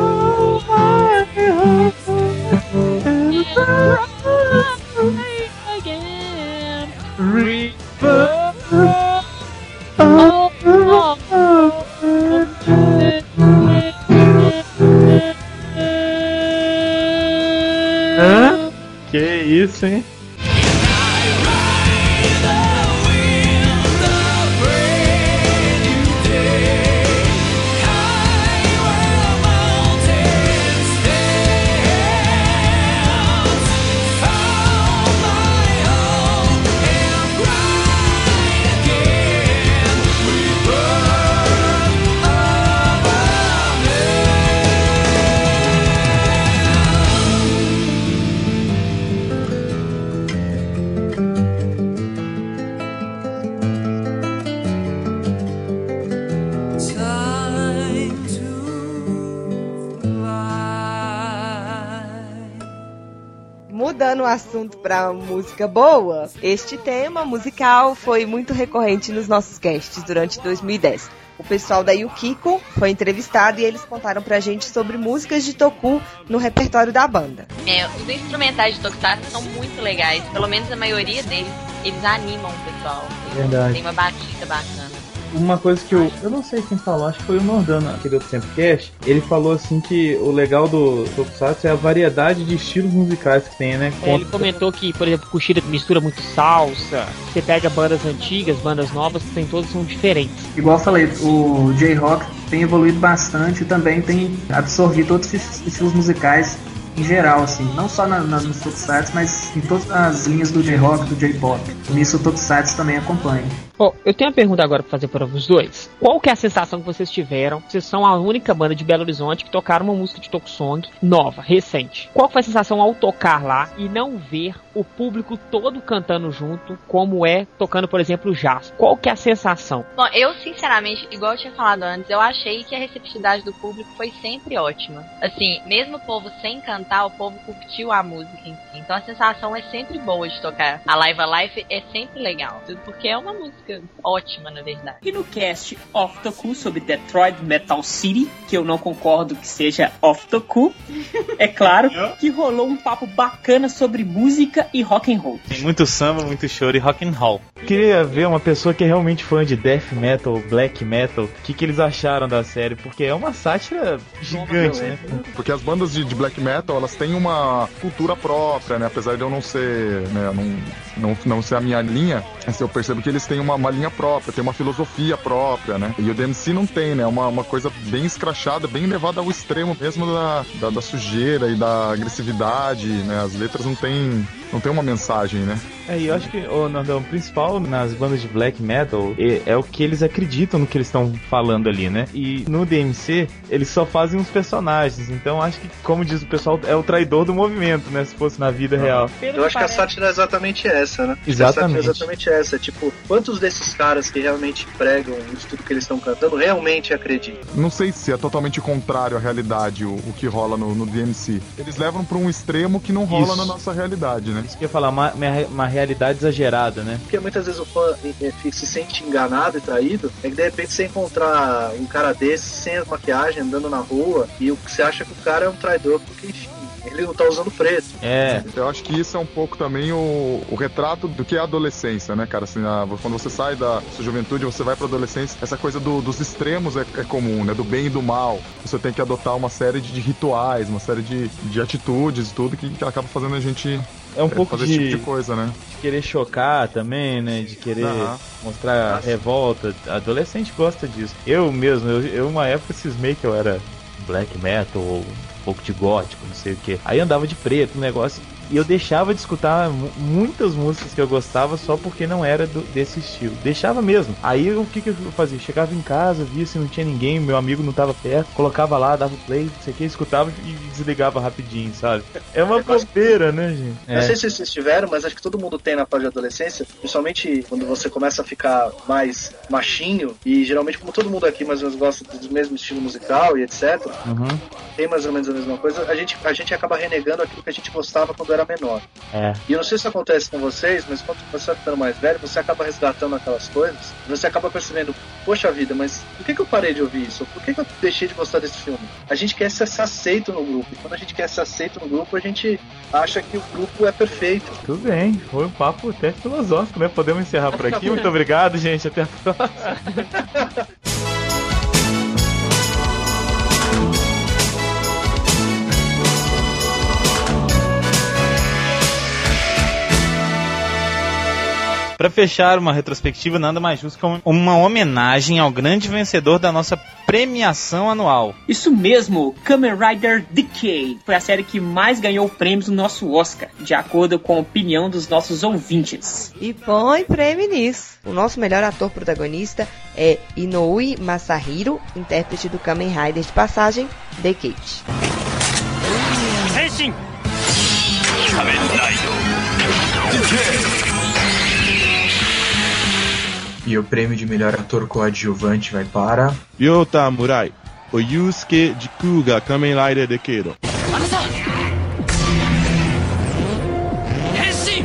Pra música boa, este tema musical foi muito recorrente nos nossos casts durante 2010. O pessoal da Yukiko foi entrevistado e eles contaram pra gente sobre músicas de Toku no repertório da banda. É, os instrumentais de Tokusatsu são muito legais, pelo menos a maioria deles, eles animam o pessoal. Verdade. Tem uma batida bacana. Uma coisa que eu. Eu não sei quem falou, acho que foi o Nordano, aquele outro Tempcast. Ele falou assim que o legal do Tokusatsu é a variedade de estilos musicais que tem, né? É, ele comentou que, por exemplo, Kushida mistura muito salsa. Você pega bandas antigas, bandas novas, tem todas são diferentes. Igual eu falei, o J-Rock tem evoluído bastante e também tem absorvido todos esses estilos musicais em geral, assim, não só na, na, nos Tokusatsu, mas em todas as linhas do J-Rock, do J-Pop. Nisso o Tokusatsu também acompanha. Bom, eu tenho uma pergunta agora pra fazer para os dois. Qual que é a sensação que vocês tiveram? Vocês são a única banda de Belo Horizonte que tocaram uma música de Tokusong nova, recente. Qual foi a sensação ao tocar lá e não ver o público todo cantando junto, como é tocando, por exemplo, o jazz? Qual que é a sensação? Bom, eu sinceramente, igual eu tinha falado antes, eu achei que a receptividade do público foi sempre ótima. Assim, mesmo o povo sem cantar, o povo curtiu a música em si. Então a sensação é sempre boa de tocar. A Live Alive é sempre legal, tudo porque é uma música ótima, na verdade. E no cast Off Toku sobre Detroit Metal City, que eu não concordo que seja Off Toku, é claro que rolou um papo bacana sobre música e rock and roll. Tem muito samba, muito choro e rock and roll. Queria ver uma pessoa que é realmente fã de death metal, black metal, o que, que eles acharam da série, porque é uma sátira gigante, né? Porque as bandas de, de black metal, elas têm uma cultura própria, né? Apesar de eu não ser, né, não, não, não ser a minha linha, assim, eu percebo que eles têm uma, uma linha própria, tem uma filosofia própria, né? E o DMC não tem, né? Uma, uma coisa bem escrachada, bem levada ao extremo mesmo da, da, da sujeira e da agressividade, né? As letras não tem, não tem uma mensagem, né? É, e eu acho que o Nordão, o principal nas bandas de black metal é, é o que eles acreditam no que eles estão falando ali, né? E no DMC, eles só fazem os personagens. Então acho que, como diz o pessoal, é o traidor do movimento, né? Se fosse na vida real. Eu acho que a sátira é exatamente essa, né? Exatamente. A é exatamente essa. Tipo, quantos desses caras que realmente pregam isso tudo que eles estão cantando realmente acreditam? Não sei se é totalmente contrário à realidade o, o que rola no, no DMC. Eles levam para um extremo que não rola Isso. na nossa realidade, né? Isso que eu ia falar, uma, uma, realidade exagerada, né? Porque muitas vezes o fã eh, eh, se sente enganado e traído, é que de repente você encontrar um cara desse sem a maquiagem, andando na rua, e você acha que o cara é um traidor, porque enfim, ele não tá usando preto. É. Eu acho que isso é um pouco também o, o retrato do que é a adolescência, né, cara? Assim, a- quando você sai da sua juventude, você vai pra adolescência, essa coisa do- dos extremos é, é comum, né? Do bem e do mal. Você tem que adotar uma série de, de rituais, uma série de, de atitudes e tudo que, que acaba fazendo a gente É um é, pouco fazer de, tipo de coisa, né? de querer chocar também, né? De querer Aham. mostrar revolta. Adolescente gosta disso. Eu mesmo, eu, eu uma época cismei que eu era black metal ou pouco de gótico, não sei o que. Aí andava de preto, um negócio. E eu deixava de escutar mu- muitas músicas que eu gostava só porque não era do- desse estilo. Deixava mesmo. Aí o que, que eu fazia? Chegava em casa, via se não tinha ninguém, meu amigo não tava perto, colocava lá, dava play, não sei o que, escutava e desligava rapidinho, sabe? É uma bobeira, né, gente? Não sei se vocês tiveram, mas acho que todo mundo tem na fase de adolescência, principalmente quando você começa a ficar mais machinho, e geralmente, como todo mundo aqui mais ou menos gosta do mesmo estilo musical e etc., Uhum. tem mais ou menos a mesma coisa, a gente, a gente acaba renegando aquilo que a gente gostava quando era menor. É. E eu não sei se acontece com vocês, mas quando você vai ficando mais velho, você acaba resgatando aquelas coisas, você acaba percebendo, poxa vida, mas por que, que eu parei de ouvir isso? Por que, que eu deixei de gostar desse filme? A gente quer ser aceito no grupo. E quando a gente quer ser aceito no grupo, a gente acha que o grupo é perfeito. Tudo bem, foi um papo até filosófico, né? Podemos encerrar por aqui. Muito obrigado, gente. Até a próxima. Para fechar uma retrospectiva, nada mais justo que uma homenagem ao grande vencedor da nossa premiação anual. Isso mesmo, Kamen Rider Decay foi a série que mais ganhou prêmios no nosso Oscar, de acordo com a opinião dos nossos ouvintes. E põe prêmio nisso. O nosso melhor ator protagonista é Inoue Masahiro, intérprete do Kamen Rider de passagem, Decade. Henshin! E o prêmio de melhor ator coadjuvante vai para. Ryota Murai, o Yusuke de Kuga Kamen Rider 身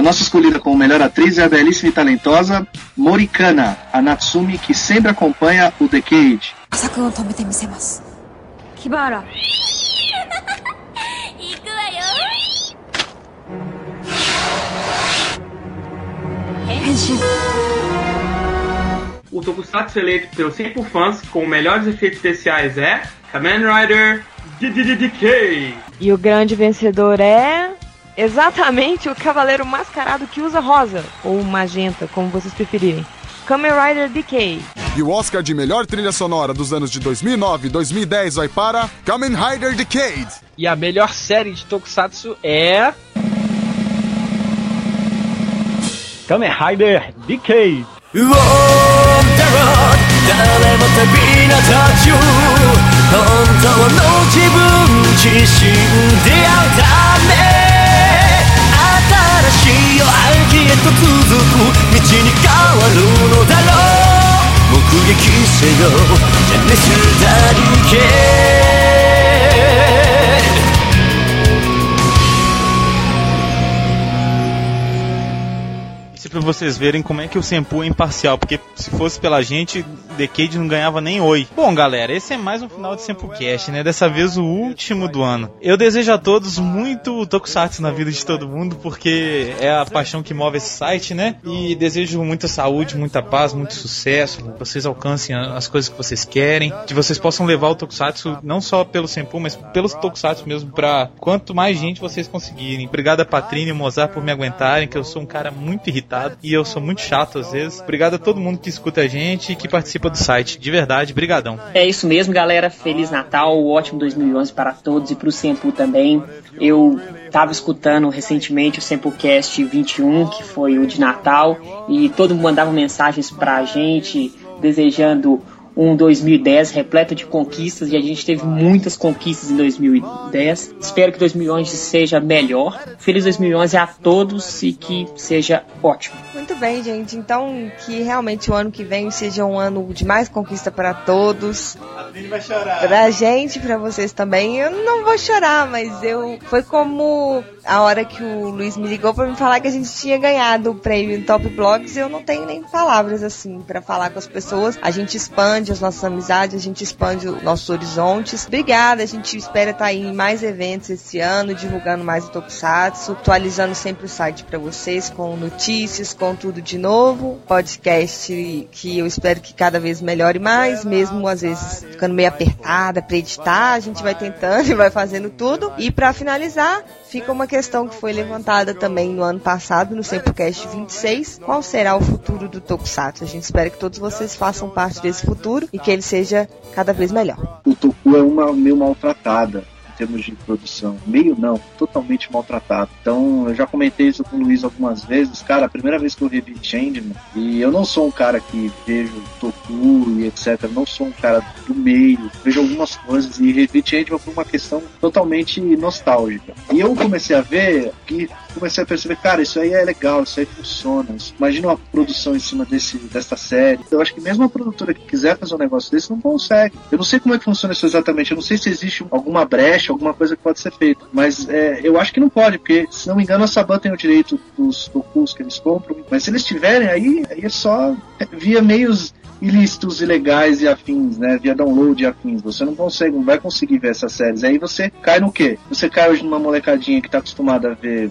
A nossa escolhida como melhor atriz é a belíssima e talentosa Morikana, a Natsumi que sempre acompanha o Decade. キバラ行くわよ変身 O Tokusatsu eleito pelos 100 fãs com melhores efeitos especiais é Kamen Rider DDDK. E o grande vencedor é. Exatamente o cavaleiro mascarado que usa rosa, ou magenta, como vocês preferirem. Kamen Rider Decay. E o Oscar de melhor trilha sonora dos anos de 2009 e 2010 vai para Kamen Rider Decade. E a melhor série de Tokusatsu é. Kamen Rider Decade. 誰のジャニスだけ。Pra vocês verem como é que o Senpu é imparcial, porque se fosse pela gente, Decade não ganhava nem oi. Bom, galera, esse é mais um final de Senpu Cast, né? Dessa vez o último do ano. Eu desejo a todos muito Tokusatsu na vida de todo mundo, porque é a paixão que move esse site, né? E desejo muita saúde, muita paz, muito sucesso, que vocês alcancem as coisas que vocês querem, que vocês possam levar o Tokusatsu não só pelo Senpu, mas pelos Tokusatsu mesmo, pra quanto mais gente vocês conseguirem. Obrigado a Patrícia e Mozart por me aguentarem, que eu sou um cara muito irritado e eu sou muito chato às vezes. Obrigado a todo mundo que escuta a gente e que participa do site. De verdade, brigadão. É isso mesmo, galera. Feliz Natal, ótimo 2011 para todos e para o Sempu também. Eu estava escutando recentemente o Sempocast 21, que foi o de Natal, e todo mundo mandava mensagens pra gente desejando um 2010 repleto de conquistas e a gente teve muitas conquistas em 2010. Espero que 2011 seja melhor. Feliz 2011 a todos e que seja ótimo. Muito bem, gente. Então, que realmente o ano que vem seja um ano de mais conquista para todos. vai chorar. Pra gente, pra vocês também. Eu não vou chorar, mas eu. Foi como a hora que o Luiz me ligou pra me falar que a gente tinha ganhado o prêmio Top Blogs. Eu não tenho nem palavras assim pra falar com as pessoas. A gente expande as nossas amizades, a gente expande os nossos horizontes. Obrigada, a gente espera estar em mais eventos esse ano, divulgando mais o Tokusatsu, atualizando sempre o site pra vocês com notícias, com tudo de novo. Podcast que eu espero que cada vez melhore mais, mesmo às vezes ficando meio apertada pra editar, a gente vai tentando e vai fazendo tudo. E pra finalizar, fica uma questão que foi levantada também no ano passado, no Sempocast 26. Qual será o futuro do Tokusatsu? A gente espera que todos vocês façam parte desse futuro e que ele seja cada vez melhor. O Toku é uma meio maltratada termos de produção. Meio não, totalmente maltratado. Então, eu já comentei isso com o Luiz algumas vezes. Cara, a primeira vez que eu revi Changeman, e eu não sou um cara que vejo Toku e etc. Não sou um cara do meio. Vejo algumas coisas e revi Changeman por uma questão totalmente nostálgica. E eu comecei a ver que comecei a perceber, cara, isso aí é legal, isso aí funciona. Imagina uma produção em cima desse, dessa série. Eu acho que mesmo a produtora que quiser fazer um negócio desse não consegue. Eu não sei como é que funciona isso exatamente. Eu não sei se existe alguma brecha, alguma coisa que pode ser feita. Mas é, eu acho que não pode, porque, se não me engano, a Saban tem o direito dos tokus que eles compram. Mas se eles tiverem, aí, aí é só via meios ilícitos, ilegais e afins, né? Via download e afins. Você não consegue, não vai conseguir ver essas séries. Aí você cai no quê? Você cai hoje numa molecadinha que tá acostumada a ver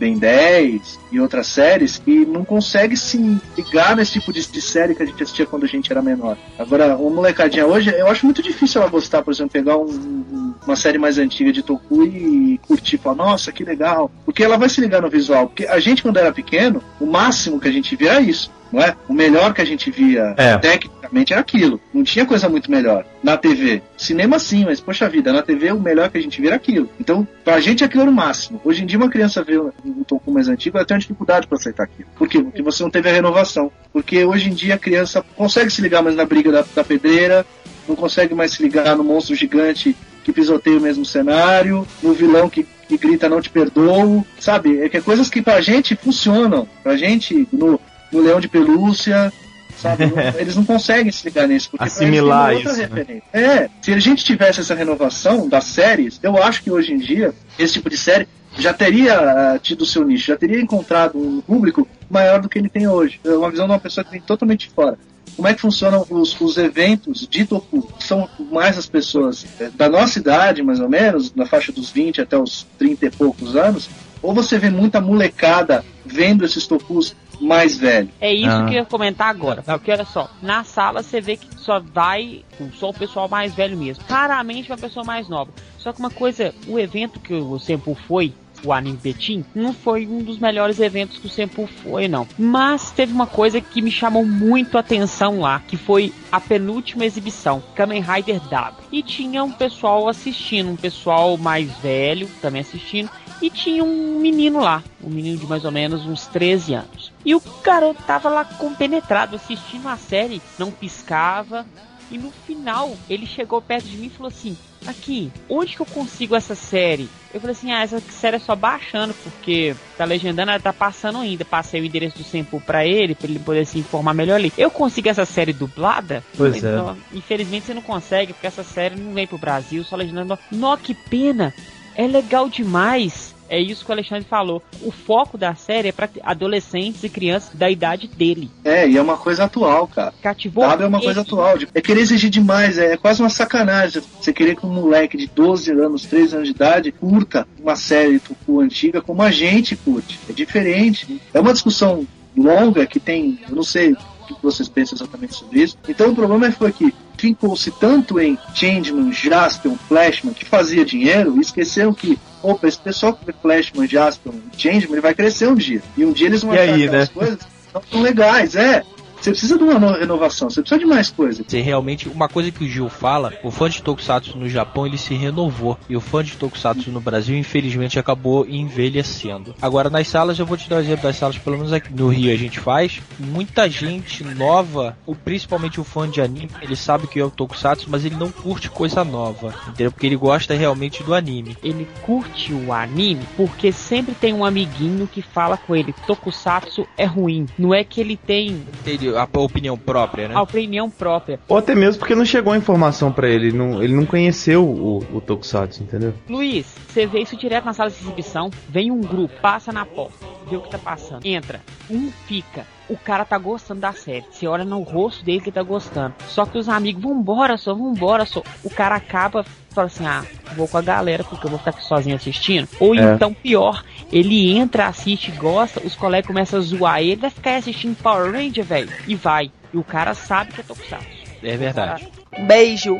Ben 10 e outras séries e não consegue se ligar nesse tipo de, de série que a gente assistia quando a gente era menor. Agora, uma molecadinha hoje, eu acho muito difícil ela gostar, por exemplo, pegar um- um- uma série mais antiga de Toku e curtir, falar, nossa, que legal. Porque ela vai se ligar no visual. Porque a gente, quando era pequeno, o máximo que a gente via era isso. Não é? O melhor que a gente via É. tecnicamente era aquilo. Não tinha coisa muito melhor. Na TV. Cinema sim, mas poxa vida, na TV o melhor que a gente via era aquilo. Então, pra gente aquilo era o máximo. Hoje em dia, uma criança vê um Toku mais antigo, ela tem uma dificuldade pra aceitar aquilo. Por quê? Porque você não teve a renovação. Porque hoje em dia a criança consegue se ligar mais na briga da, da pedreira, não consegue mais se ligar no monstro gigante que pisoteia o mesmo cenário, no vilão que, que grita não te perdoo, sabe? É que é coisas que pra gente funcionam. Pra gente, no, no Leão de Pelúcia, sabe? Eles não conseguem se ligar nisso. Porque Assimilar isso, né? É, se a gente tivesse essa renovação das séries, eu acho que hoje em dia, esse tipo de série já teria ah, tido seu nicho, já teria encontrado um público maior do que ele tem hoje. É uma visão de uma pessoa que vem totalmente de fora. Como é que funcionam os, os eventos de Toku? São mais as pessoas eh, da nossa idade, mais ou menos, na faixa dos 20 até os 30 e poucos anos, ou você vê muita molecada vendo esses Tokus mais velhos? É isso Ah. que eu ia comentar agora. Porque olha só, na sala você vê que só vai só o pessoal mais velho mesmo. Raramente uma pessoa mais nova. Só que uma coisa, o evento que o Sempo foi, o Anime Betim, não foi um dos melhores eventos que o Sempo foi, não. Mas teve uma coisa que me chamou muito a atenção lá, que foi a penúltima exibição, Kamen Rider W. E tinha um pessoal assistindo, um pessoal mais velho também assistindo, e tinha um menino lá, um menino de mais ou menos uns 13 anos. E o garoto tava lá compenetrado, assistindo a série, não piscava. E no final, ele chegou perto de mim e falou assim: Aqui, onde que eu consigo essa série? Eu falei assim: Ah, essa série é só baixando, porque tá legendando, ela tá passando ainda. Passei o endereço do Sempo pra ele, pra ele poder se informar melhor ali. Eu consigo essa série dublada? Pois é. "Não, Infelizmente você não consegue, porque essa série não vem pro Brasil, só legendando. Nó, que pena! É legal demais! É isso que o Alexandre falou. O foco da série é pra adolescentes e crianças da idade dele. É, e é uma coisa atual, cara. Cativou W é uma coisa atual. É querer exigir demais, é, é quase uma sacanagem. Você querer que um moleque de 12 anos, 13 anos de idade, curta uma série Tucu antiga como a gente curte. É diferente. É uma discussão longa que tem, eu não sei o que vocês pensam exatamente sobre isso. Então o problema foi que fincou-se tanto em Changeman, Jaspion, Flashman, que fazia dinheiro, e esqueceram que, opa, esse pessoal que vê Flashman, Jaspion e Changeman, ele vai crescer um dia. E um dia eles vão E achar aí, né? coisas não são legais, é. Você precisa de uma no- renovação, você precisa de mais coisa. Você realmente, uma coisa que o Gil fala, o fã de Tokusatsu no Japão ele se renovou e o fã de Tokusatsu no Brasil infelizmente acabou envelhecendo. Agora nas salas eu vou te dar um exemplo das salas, pelo menos aqui no Rio a gente faz, muita gente nova, ou principalmente o fã de anime, ele sabe que é o Tokusatsu, mas ele não curte coisa nova, entendeu? Porque ele gosta realmente do anime. Ele curte o anime porque sempre tem um amiguinho que fala com ele: Tokusatsu é ruim. Não é que ele tem Ele, a opinião própria, né? a opinião própria. Ou até mesmo porque não chegou a informação pra ele, ele não, ele não conheceu o, o Tokusatsu, entendeu? Luiz, você vê isso direto na sala de exibição. Vem um grupo, passa na porta, vê o que tá passando. Entra, um fica. O cara tá gostando da série. Você olha no rosto dele que tá gostando. Só que os amigos, vambora só, vambora só. O cara acaba, fala assim: ah, vou com a galera porque eu vou ficar aqui sozinho assistindo. Ou É. então, pior, ele entra, assiste, gosta, os colegas começam a zoar ele, vai ficar aí assistindo Power Ranger, velho. E vai. E o cara sabe que é Tokusatsu. É verdade. Beijo.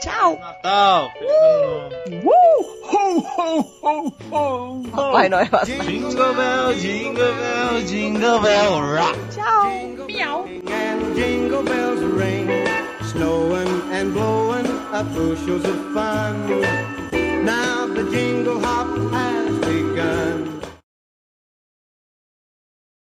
Tchau. Natal. Woo. Woo. Ho ho ho ho. Papai Noel. Jingle bell, jingle bell, jingle bell rock. Tchau. Meow. And jingle bells ring, snowing and blowing up bushels of fun. Now the jingle hop has begun.